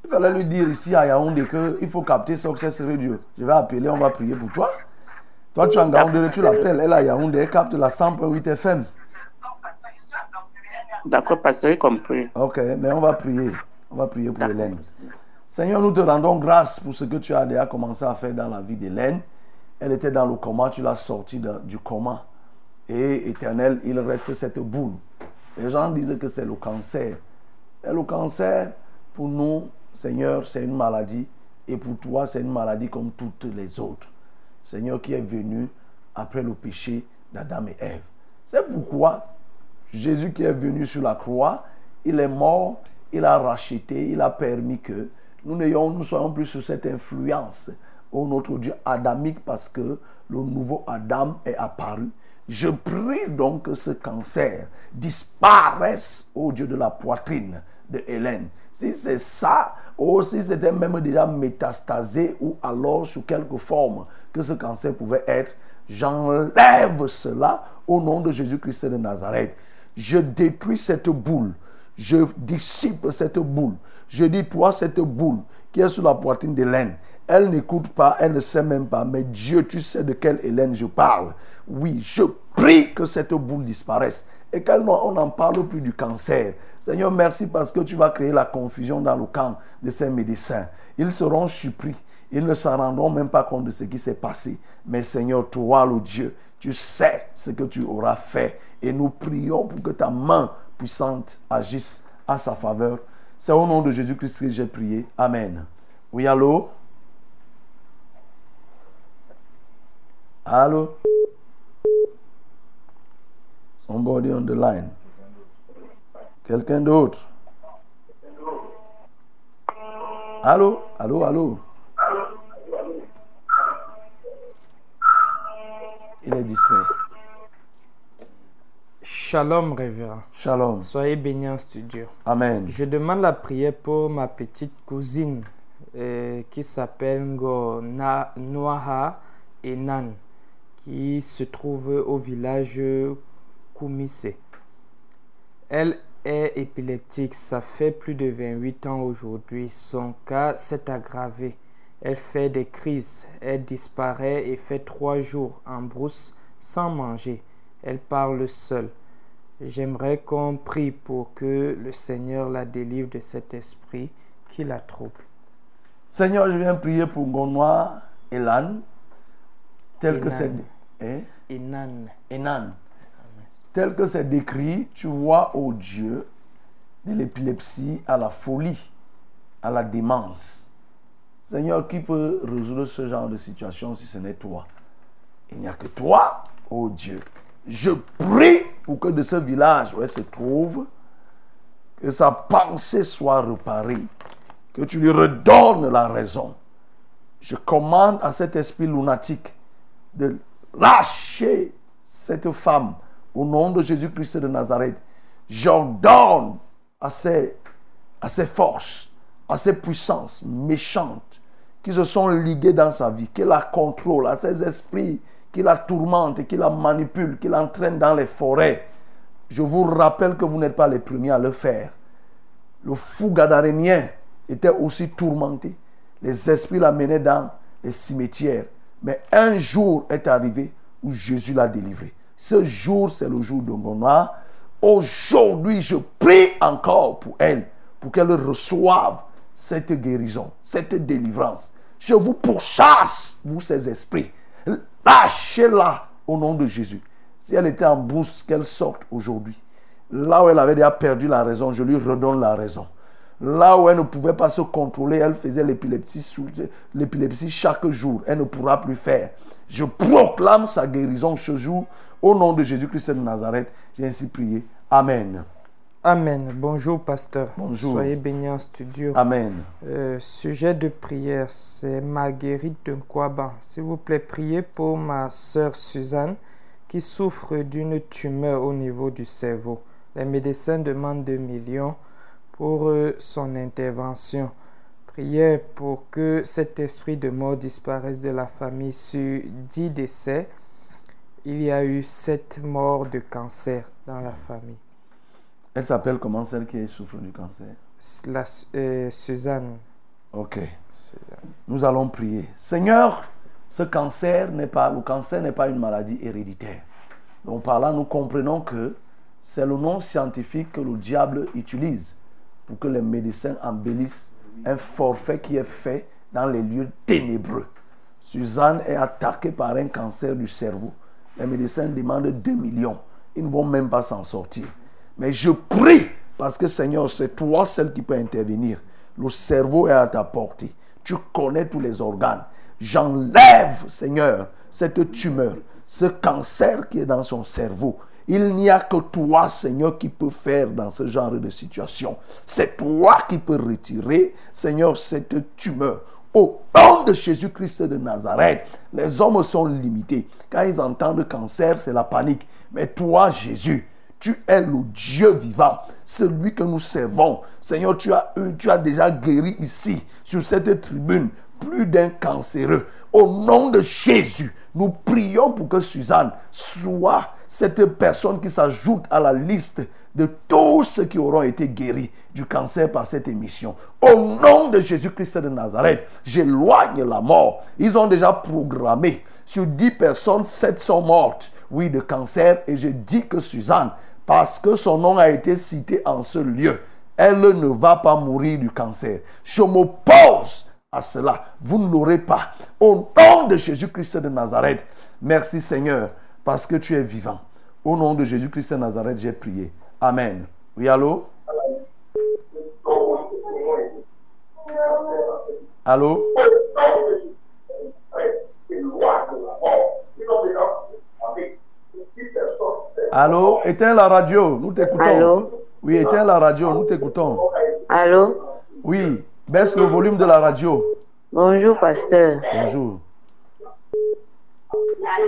Il fallait lui dire ici à Yaoundé qu'il faut capter serait Dieu. Je vais appeler, on va prier pour toi. Toi, tu es en Yaoundé, tu l'appelles, elle est à Yaoundé, elle capte la 100.8 FM. D'accord, pasteur, j'ai compris. Ok, mais on va prier. On va prier pour Hélène. Seigneur, nous te rendons grâce pour ce que tu as déjà commencé à faire dans la vie d'Hélène. Elle était dans le coma, tu l'as sortie du coma. Et éternel, il reste cette boule. Les gens disent que c'est le cancer. Et le cancer, pour nous, Seigneur, c'est une maladie. Et pour toi, c'est une maladie comme toutes les autres. Seigneur, qui est venu après le péché d'Adam et Ève. C'est pourquoi Jésus qui est venu sur la croix, il est mort, il a racheté, il a permis que nous nous soyons plus sous cette influence au notre Dieu adamique parce que le nouveau Adam est apparu. Je prie donc que ce cancer disparaisse au Dieu de la poitrine de Hélène. Si c'est ça, ou si c'était même déjà métastasé ou alors sous quelque forme que ce cancer pouvait être, j'enlève cela au nom de Jésus-Christ de Nazareth. Je détruis cette boule. Je dissipe cette boule. Je dis, toi, cette boule qui est sur la poitrine d'Hélène, elle n'écoute pas, elle ne sait même pas, mais Dieu, tu sais de quelle Hélène je parle. Oui, je prie que cette boule disparaisse et qu'on n'en parle plus du cancer. Seigneur, merci parce que tu vas créer la confusion dans le camp de ces médecins. Ils seront surpris. Ils ne s'en rendront même pas compte de ce qui s'est passé. Mais Seigneur, toi, le Dieu, tu sais ce que tu auras fait. Et nous prions pour que ta main puissante agisse à sa faveur. C'est au nom de Jésus-Christ que j'ai prié. Amen. Oui, allô? Allô? Somebody on the line. Quelqu'un d'autre? Allô? Allô? Allô? Il est distrait. Shalom, révérend. Shalom. Soyez bénis en studio. Amen. Je demande la prière pour ma petite cousine euh, qui s'appelle Noaha Enan, qui se trouve au village Koumise. Elle est épileptique, ça fait plus de 28 ans aujourd'hui. Son cas s'est aggravé. Elle fait des crises, elle disparaît et fait trois jours en brousse sans manger. Elle parle seule. J'aimerais qu'on prie pour que le Seigneur la délivre de cet esprit qui la trouble. Seigneur, je viens prier pour Gonois Elan, tel que c'est. Enan. Hein? Enan. Enan. Tel que c'est décrit, tu vois, au Dieu, de l'épilepsie à la folie, à la démence. Seigneur, qui peut résoudre ce genre de situation si ce n'est toi? Il n'y a que toi, ô Dieu. Je prie pour que de ce village où elle se trouve, que sa pensée soit réparée, que tu lui redonnes la raison. Je commande à cet esprit lunatique de lâcher cette femme au nom de Jésus-Christ de Nazareth. J'ordonne à ces, à ces forces, à ces puissances méchantes qui se sont liguées dans sa vie, qui la contrôlent, à ces esprits qui la tourmentent, qui la manipulent, qui l'entraînent dans les forêts Je vous rappelle que vous n'êtes pas les premiers à le faire. Le fou gadarénien était aussi tourmenté. Les esprits l'amenaient dans les cimetières. Mais un jour est arrivé où Jésus l'a délivré. Ce jour, c'est le jour de mon noir. Aujourd'hui, je prie encore pour elle, pour qu'elle reçoive cette guérison, cette délivrance. Je vous pourchasse, vous ces esprits. Lâchez-la au nom de Jésus. Si elle était en bourse, qu'elle sorte aujourd'hui. Là où elle avait déjà perdu la raison, je lui redonne la raison. Là où elle ne pouvait pas se contrôler, elle faisait l'épilepsie chaque jour. Elle ne pourra plus faire. Je proclame sa guérison ce jour. Au nom de Jésus-Christ de Nazareth, j'ai ainsi prié. Amen. Amen. Bonjour, pasteur. Bonjour. Soyez bénis en studio. Amen. Euh, sujet de prière, c'est Marguerite de Nkwaban. S'il vous plaît, priez pour ma sœur Suzanne qui souffre d'une tumeur au niveau du cerveau. Les médecins demandent 2 millions pour euh, son intervention. Priez pour que cet esprit de mort disparaisse de la famille. Sur 10 décès, il y a eu 7 morts de cancer dans la famille. Elle s'appelle comment celle qui souffre du cancer? La, euh, Suzanne. Ok. Nous allons prier. Seigneur, ce cancer n'est pas, le cancer n'est pas une maladie héréditaire. Donc par là, nous comprenons que c'est le nom scientifique que le diable utilise pour que les médecins embellissent un forfait qui est fait dans les lieux ténébreux. Suzanne est attaquée par un cancer du cerveau. Les médecins demandent 2 millions. Ils ne vont même pas s'en sortir. Mais je prie parce que Seigneur, c'est toi celle qui peut intervenir. Le cerveau est à ta portée. Tu connais tous les organes. J'enlève, Seigneur, cette tumeur, ce cancer qui est dans son cerveau. Il n'y a que toi, Seigneur, qui peut faire dans ce genre de situation. C'est toi qui peux retirer, Seigneur, cette tumeur. Au nom de Jésus-Christ de Nazareth, les hommes sont limités. Quand ils entendent cancer, c'est la panique. Mais toi, Jésus, tu es le Dieu vivant, celui que nous servons. Seigneur, tu as, eu- tu as déjà guéri ici, sur cette tribune, plus d'un cancéreux. Au nom de Jésus, nous prions pour que Suzanne soit cette personne qui s'ajoute à la liste de tous ceux qui auront été guéris du cancer par cette émission. Au nom de Jésus-Christ de Nazareth, j'éloigne la mort. Ils ont déjà programmé sur 10 personnes, 7 sont mortes, oui, de cancer. Et je dis que Suzanne, parce que son nom a été cité en ce lieu, elle ne va pas mourir du cancer. Je m'oppose à cela. Vous ne l'aurez pas. Au nom de Jésus-Christ de Nazareth, merci Seigneur, parce que tu es vivant. Au nom de Jésus-Christ de Nazareth, j'ai prié. Amen. Oui, allô? Allô? Allô? Éteins la radio, nous t'écoutons. Allô? Oui, éteins la radio, nous t'écoutons. Allô? Oui, baisse le volume de la radio. Bonjour, pasteur. Bonjour.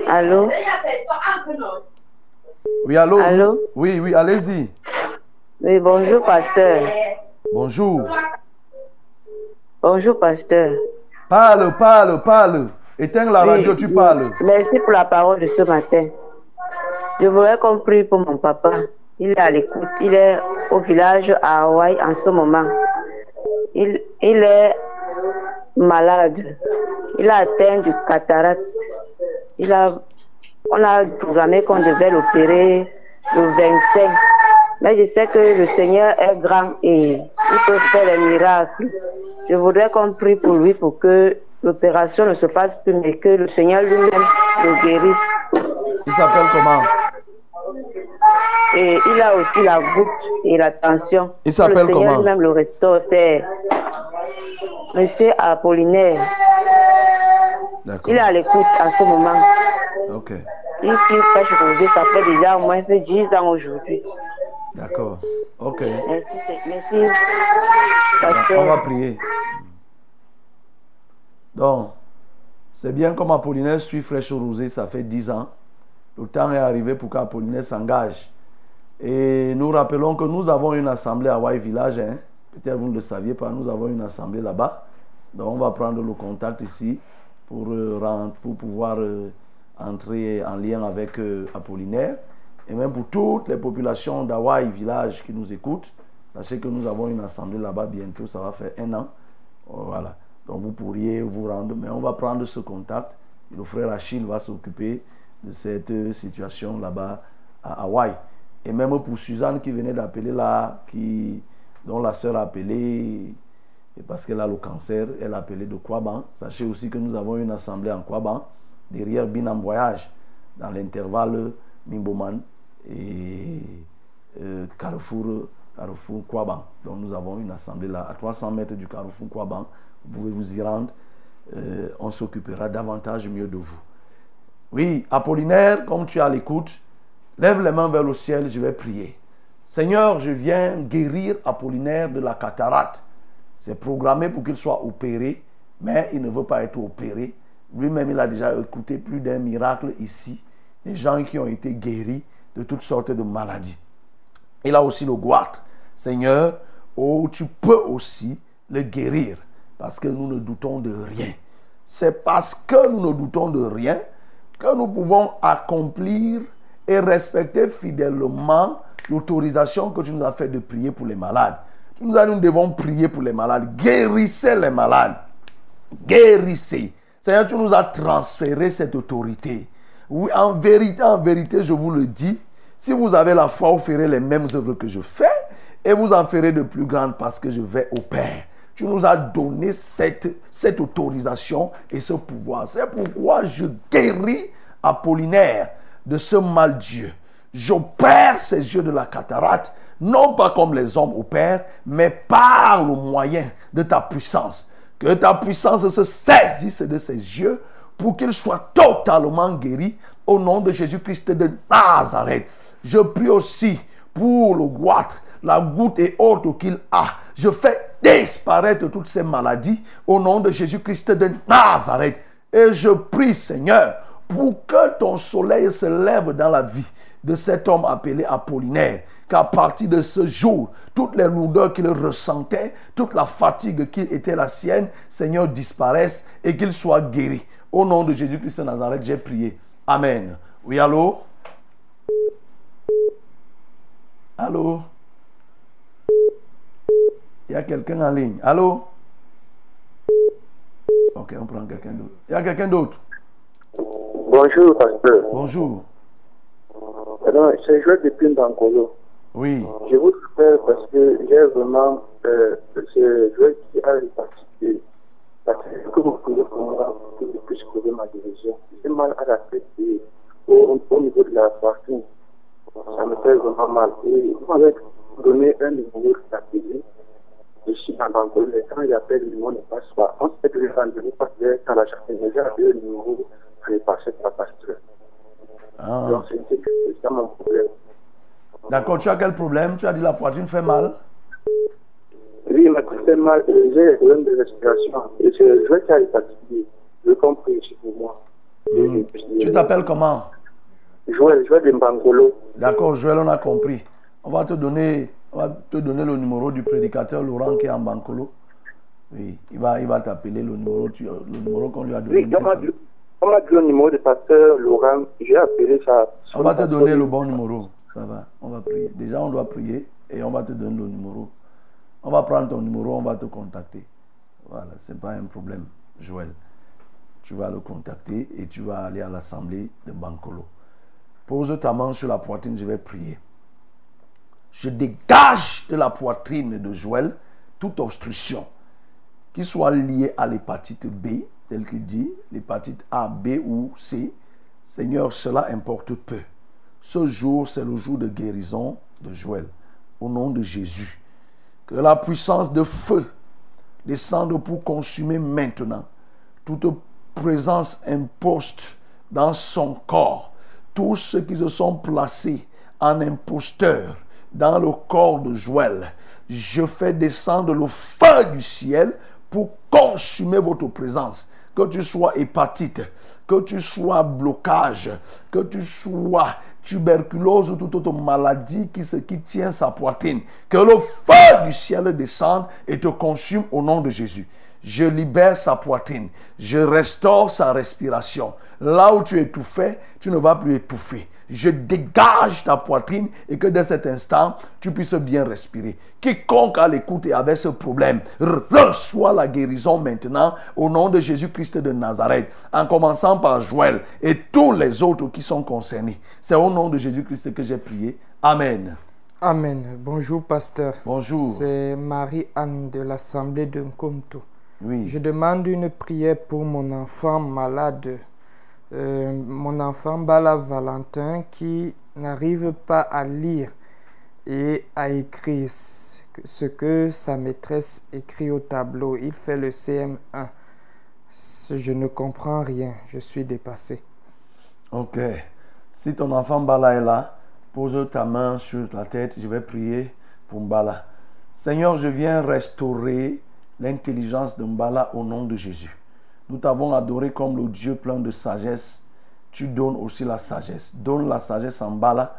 Allô? Oui, allô? Allô? Oui, oui, allez-y. Oui, bonjour, pasteur. Bonjour. Bonjour, pasteur. Parle, parle, parle. Éteins la Oui, radio, tu oui. parles. Merci pour la parole de ce matin. Je voudrais qu'on prie pour mon papa. Il est à l'écoute. Il est au village à Hawaï en ce moment. Il, il est malade. Il a atteint du cataracte. Il a, on a programmé qu'on devait l'opérer le 25. Mais je sais que le Seigneur est grand et il peut faire des miracles. Je voudrais qu'on prie pour lui pour que l'opération ne se passe plus, mais que le Seigneur lui-même le guérisse. Il s'appelle comment? Et il a aussi la goutte et la tension. Il s'appelle comment? lui-même le restaure. C'est Monsieur Apollinaire. D'accord. Il est à l'écoute en ce moment. Ok, Il suit Fraîche Rosée, ça fait déjà au moins 10 ans aujourd'hui. d'accord. Ok. Merci, merci. On va- pasteur. On va prier. Donc, c'est bien comme Apollinaire suit Fraîche Rosée, ça fait 10 ans. Le temps est arrivé pour qu'Apollinaire s'engage. Et nous rappelons que nous avons une assemblée à Hawaii Village. hein. Peut-être vous ne le saviez pas, nous avons une assemblée là-bas. Donc on va prendre le contact ici pour, euh, pour pouvoir euh, entrer en lien avec euh, Apollinaire. Et même pour toutes les populations d'Hawaï, village qui nous écoutent, sachez que nous avons une assemblée là-bas bientôt, ça va faire un an. Voilà. Donc vous pourriez vous rendre, mais on va prendre ce contact. Le frère Achille va s'occuper de cette situation là-bas à Hawaï. Et même pour Suzanne qui venait d'appeler là, qui, dont la sœur a appelé, parce qu'elle a le cancer, elle a appelé de Kwaban. Sachez aussi que nous avons une assemblée en Kwaban, derrière Binam Voyage, dans l'intervalle Mimboman et euh, Carrefour, Carrefour Kwaban. Donc nous avons une assemblée là, à 300 mètres du Carrefour Kwaban. Vous pouvez vous y rendre. Euh, on s'occupera davantage mieux de vous. Oui, Apollinaire, comme tu es à l'écoute, lève les mains vers le ciel, je vais prier. Seigneur, je viens guérir Apollinaire de la cataracte. C'est programmé pour qu'il soit opéré, mais il ne veut pas être opéré. Lui-même, il a déjà écouté plus d'un miracle ici. Des gens qui ont été guéris de toutes sortes de maladies. Il a aussi le goitre. Seigneur, oh, tu peux aussi le guérir parce que nous ne doutons de rien. C'est parce que nous ne doutons de rien que nous pouvons accomplir et respecter fidèlement l'autorisation que tu nous as fait de prier pour les malades. Nous as dit, devons prier pour les malades. Guérissez les malades. Guérissez. Seigneur, tu nous as transféré cette autorité. Oui, en vérité, en vérité, je vous le dis, si vous avez la foi, vous ferez les mêmes œuvres que je fais et vous en ferez de plus grandes parce que je vais au Père. Tu nous as donné cette, autorisation et ce pouvoir. C'est pourquoi je guéris Apollinaire de ce mal Dieu. J'opère ces yeux de la cataracte, non pas comme les hommes opèrent, mais par le moyen de ta puissance. Que ta puissance se saisisse de ses yeux pour qu'il soit totalement guéri au nom de Jésus-Christ de Nazareth. Je prie aussi pour le goitre, la goutte et autres qu'il a. Je fais disparaître toutes ces maladies au nom de Jésus-Christ de Nazareth. Et je prie, Seigneur, pour que ton soleil se lève dans la vie de cet homme appelé Apollinaire. Qu'à partir de ce jour, toutes les lourdeurs qu'il ressentait, toute la fatigue qui était la sienne, Seigneur, disparaissent et qu'il soit guéri. Au nom de Jésus-Christ de Nazareth, j'ai prié. Amen. Oui, allô? Allô? Il y a quelqu'un en ligne. Allô? Ok, on prend quelqu'un d'autre. Il y a quelqu'un d'autre? Bonjour, pasteur. Bonjour. Alors, c'est Joël depuis Bancolo. Oui. Je vous appelle parce que j'ai vraiment. Euh, c'est Joël qui a participé. Parce que vous pouvez pour moi que je puisse trouver ma direction. J'ai mal à la tête et au, au niveau de la poitrine. Ça me fait vraiment mal. Et vous m'avez donné un numéro d'appeler. Je suis en Bancolo. Et quand j'appelle, le numéro ne passe pas. On sait que j'ai rendez-vous parce que quand la jardinière, j'ai appelé le numéro est passé par pasteur. Ah. Donc, c'est ça mon problème. D'accord, tu as quel problème? Tu as dit la poitrine fait mal Oui, il m'a fait mal. euh, J'ai des problèmes de respiration. Et c'est le jouet qui a fatigué. Je compris ici pour moi. Hmm. Tu t'appelles comment? Joël, Joël de Mbangolo. D'accord, Joël, on a compris. On va te donner, on va te donner le numéro du prédicateur Laurent qui est en Bancolo. Oui, il va, il va t'appeler le numéro, tu- le numéro qu'on lui a donné. Oui, on m'a dit le numéro de pasteur Laurent. J'ai appelé ça. On va te donner le bon numéro. Ça va, on va prier. Déjà, on doit prier et on va te donner le numéro. On va prendre ton numéro, on va te contacter. Voilà, c'est pas un problème, Joël. Tu vas le contacter et tu vas aller à l'assemblée de Bancolo. Pose ta main sur la poitrine, je vais prier. Je dégage de la poitrine de Joël toute obstruction qui soit liée à l'hépatite B, tel qu'il dit, l'hépatite A, B ou C. Seigneur, cela importe peu. Ce jour, c'est le jour de guérison de Joël. Au nom de Jésus. Que la puissance de feu descende pour consumer maintenant toute présence imposte dans son corps. Tous ceux qui se sont placés en imposteurs dans le corps de Joël, je fais descendre le feu du ciel pour consumer votre présence. Que tu sois hépatite, que tu sois blocage, que tu sois tuberculose ou toute autre maladie qui, se, qui tient sa poitrine. Que le feu du ciel descende et te consume au nom de Jésus. Je libère sa poitrine. Je restaure sa respiration. Là où tu étouffais, tu ne vas plus étouffer. Je dégage ta poitrine et que dès cet instant, tu puisses bien respirer. Quiconque a l'écoute et avait ce problème, reçoit la guérison maintenant au nom de Jésus-Christ de Nazareth, en commençant par Joël et tous les autres qui sont concernés. C'est au nom de Jésus-Christ que j'ai prié. Amen. Amen. Bonjour, pasteur. Bonjour. C'est Marie-Anne de l'Assemblée de Nkomto. Oui. Je demande une prière pour mon enfant malade, euh, mon enfant Bala Valentin, qui n'arrive pas à lire et à écrire ce que- sa maîtresse écrit au tableau. Il fait le CM1. Ce- Je ne comprends rien. Je suis dépassé. Ok. Si ton enfant Bala est là, pose ta main sur la tête. Je vais prier pour Mbala. Seigneur, je viens restaurer l'intelligence de Mbala au nom de Jésus. Nous t'avons adoré comme le Dieu plein de sagesse. Tu donnes aussi la sagesse. Donne la sagesse en Mbala.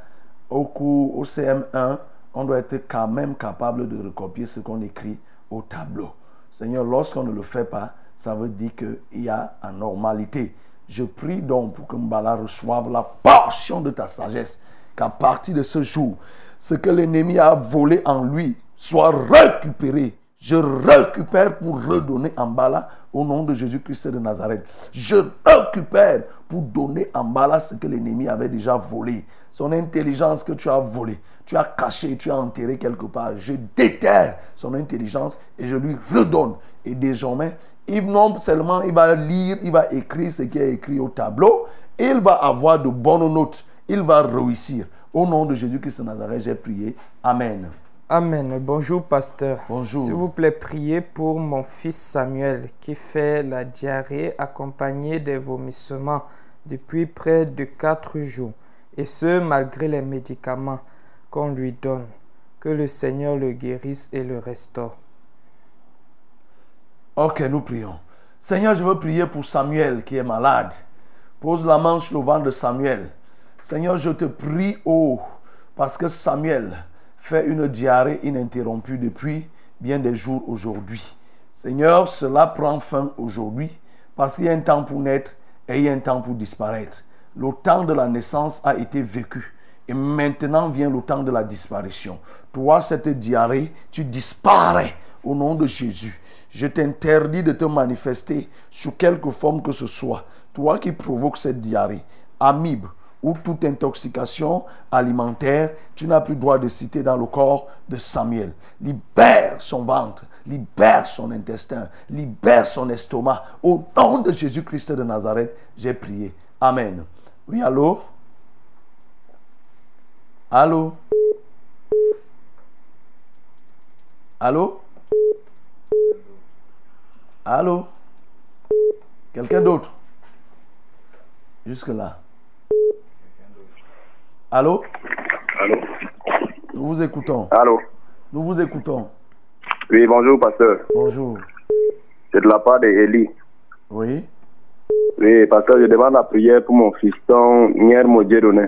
Au cours, au CM1, on doit être quand même capable de recopier ce qu'on écrit au tableau. Seigneur, lorsqu'on ne le fait pas, ça veut dire qu'il y a anormalité. Je prie donc pour que Mbala reçoive la portion de ta sagesse, qu'à partir de ce jour, ce que l'ennemi a volé en lui soit récupéré. Je récupère pour redonner à Mbala au nom de Jésus-Christ de Nazareth. Je récupère pour donner à Mbala ce que l'ennemi avait déjà volé. Son intelligence que tu as volée, tu as caché, tu as enterré quelque part. Je déterre son intelligence et je lui redonne. Et désormais, il, non seulement il va lire, il va écrire ce qui est écrit au tableau, il va avoir de bonnes notes, il va réussir. Au nom de Jésus-Christ de Nazareth, j'ai prié. Amen. Amen. Bonjour, pasteur. Bonjour. S'il vous plaît, priez pour mon fils Samuel qui fait la diarrhée accompagnée des vomissements depuis près de quatre jours. Et ce, malgré les médicaments qu'on lui donne. Que le Seigneur le guérisse et le restaure. Ok, nous prions. Seigneur, je veux prier pour Samuel qui est malade. Pose la main sur le ventre de Samuel. Seigneur, je te prie, oh, parce que Samuel fait une diarrhée ininterrompue depuis bien des jours aujourd'hui. Seigneur, cela prend fin aujourd'hui parce qu'il y a un temps pour naître et il y a un temps pour disparaître. Le temps de la naissance a été vécu. Et maintenant vient le temps de la disparition. Toi, cette diarrhée, tu disparais au nom de Jésus. Je t'interdis de te manifester sous quelque forme que ce soit. Toi qui provoques cette diarrhée, amibe ou toute intoxication alimentaire, tu n'as plus droit de citer dans le corps de Samuel. Libère son ventre, libère son intestin, libère son estomac. Au nom de Jésus-Christ de Nazareth, j'ai prié. Amen. Oui, allô? Allô? Allô? Allô? Quelqu'un d'autre? Jusque-là. Allô? Allô? Nous vous écoutons. Allô? Nous vous écoutons. Oui, bonjour, pasteur. Bonjour. C'est de la part d'Eli. Oui. Oui, pasteur, je demande la prière pour mon fiston, Nier Modjedoné.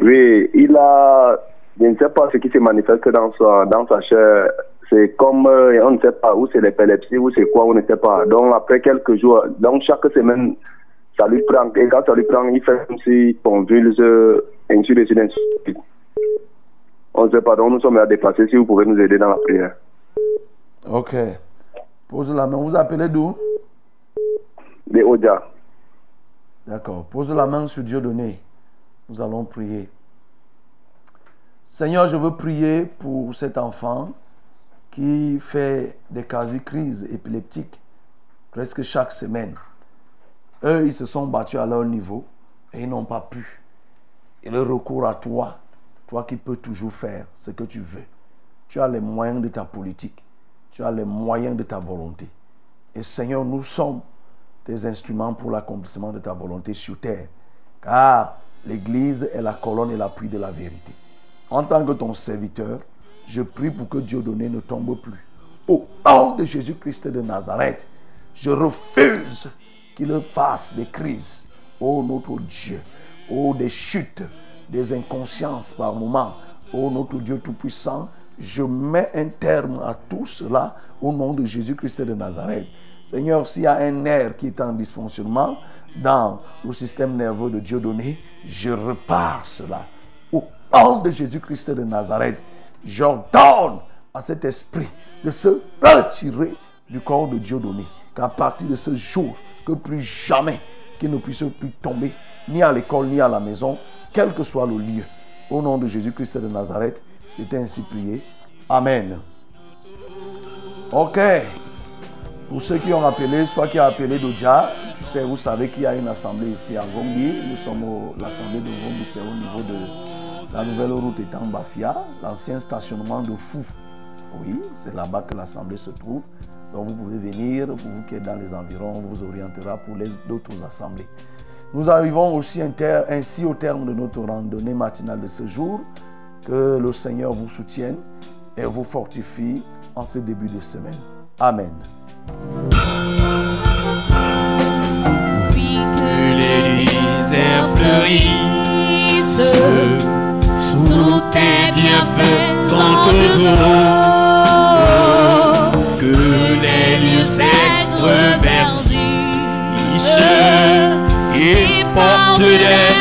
Oui, il a, je ne sais pas ce qui se manifeste dans sa, dans sa chair. C'est comme, euh, on ne sait pas où c'est l'épilepsie, où c'est quoi, on ne sait pas. Donc, après quelques jours, donc chaque semaine, ça lui prend, et quand ça lui prend, il fait comme si convulse, ainsi de suite. On pas, donc nous sommes à dépasser si vous pouvez nous aider dans la prière. Ok. Pose la main. Vous appelez d'où? De Odia. D'accord. Pose la main sur Dieu donné. Nous allons prier. Seigneur, je veux prier pour cet enfant qui fait des quasi-crises épileptiques presque chaque semaine. Eux, ils se sont battus à leur niveau et ils n'ont pas pu. Et le recours à toi, toi qui peux toujours faire ce que tu veux. Tu as les moyens de ta politique. Tu as les moyens de ta volonté. Et Seigneur, nous sommes tes instruments pour l'accomplissement de ta volonté sur terre. Car l'Église est la colonne et l'appui de la vérité. En tant que ton serviteur, je prie pour que Dieu donné ne tombe plus. Au nom de Jésus-Christ de Nazareth, je refuse qu'il fasse des crises. Oh notre Dieu, oh des chutes, des inconsciences par moments. Oh notre Dieu Tout-Puissant, je mets un terme à tout cela au nom de Jésus-Christ de Nazareth. Seigneur, s'il y a un nerf qui est en dysfonctionnement dans le système nerveux de Dieu donné, je repars cela. Au nom de Jésus-Christ de Nazareth, j'ordonne à cet esprit de se retirer du corps de Dieu donné. Qu'à partir de ce jour, que plus jamais qu'il ne puisse plus tomber, ni à l'école, ni à la maison, quel que soit le lieu. Au nom de Jésus-Christ de Nazareth, j'étais ainsi prié. Amen. Ok. Pour ceux qui ont appelé, soit qui a appelé Doja, tu sais, vous savez qu'il y a une assemblée ici à Vombi. Nous sommes l'assemblée de Vombi, c'est au niveau de la nouvelle route étant Bafia, l'ancien stationnement de Fou. Oui, c'est là-bas que l'assemblée se trouve. Donc vous pouvez venir, pour vous qui êtes dans les environs, on vous orientera pour les d'autres assemblées. Nous arrivons aussi ainsi au terme de notre randonnée matinale de ce jour. Que le Seigneur vous soutienne et vous fortifie en ce début de semaine. Amen. Que les déserts fleurissent sous tes bienfaisantes secs reverdissent et portent des.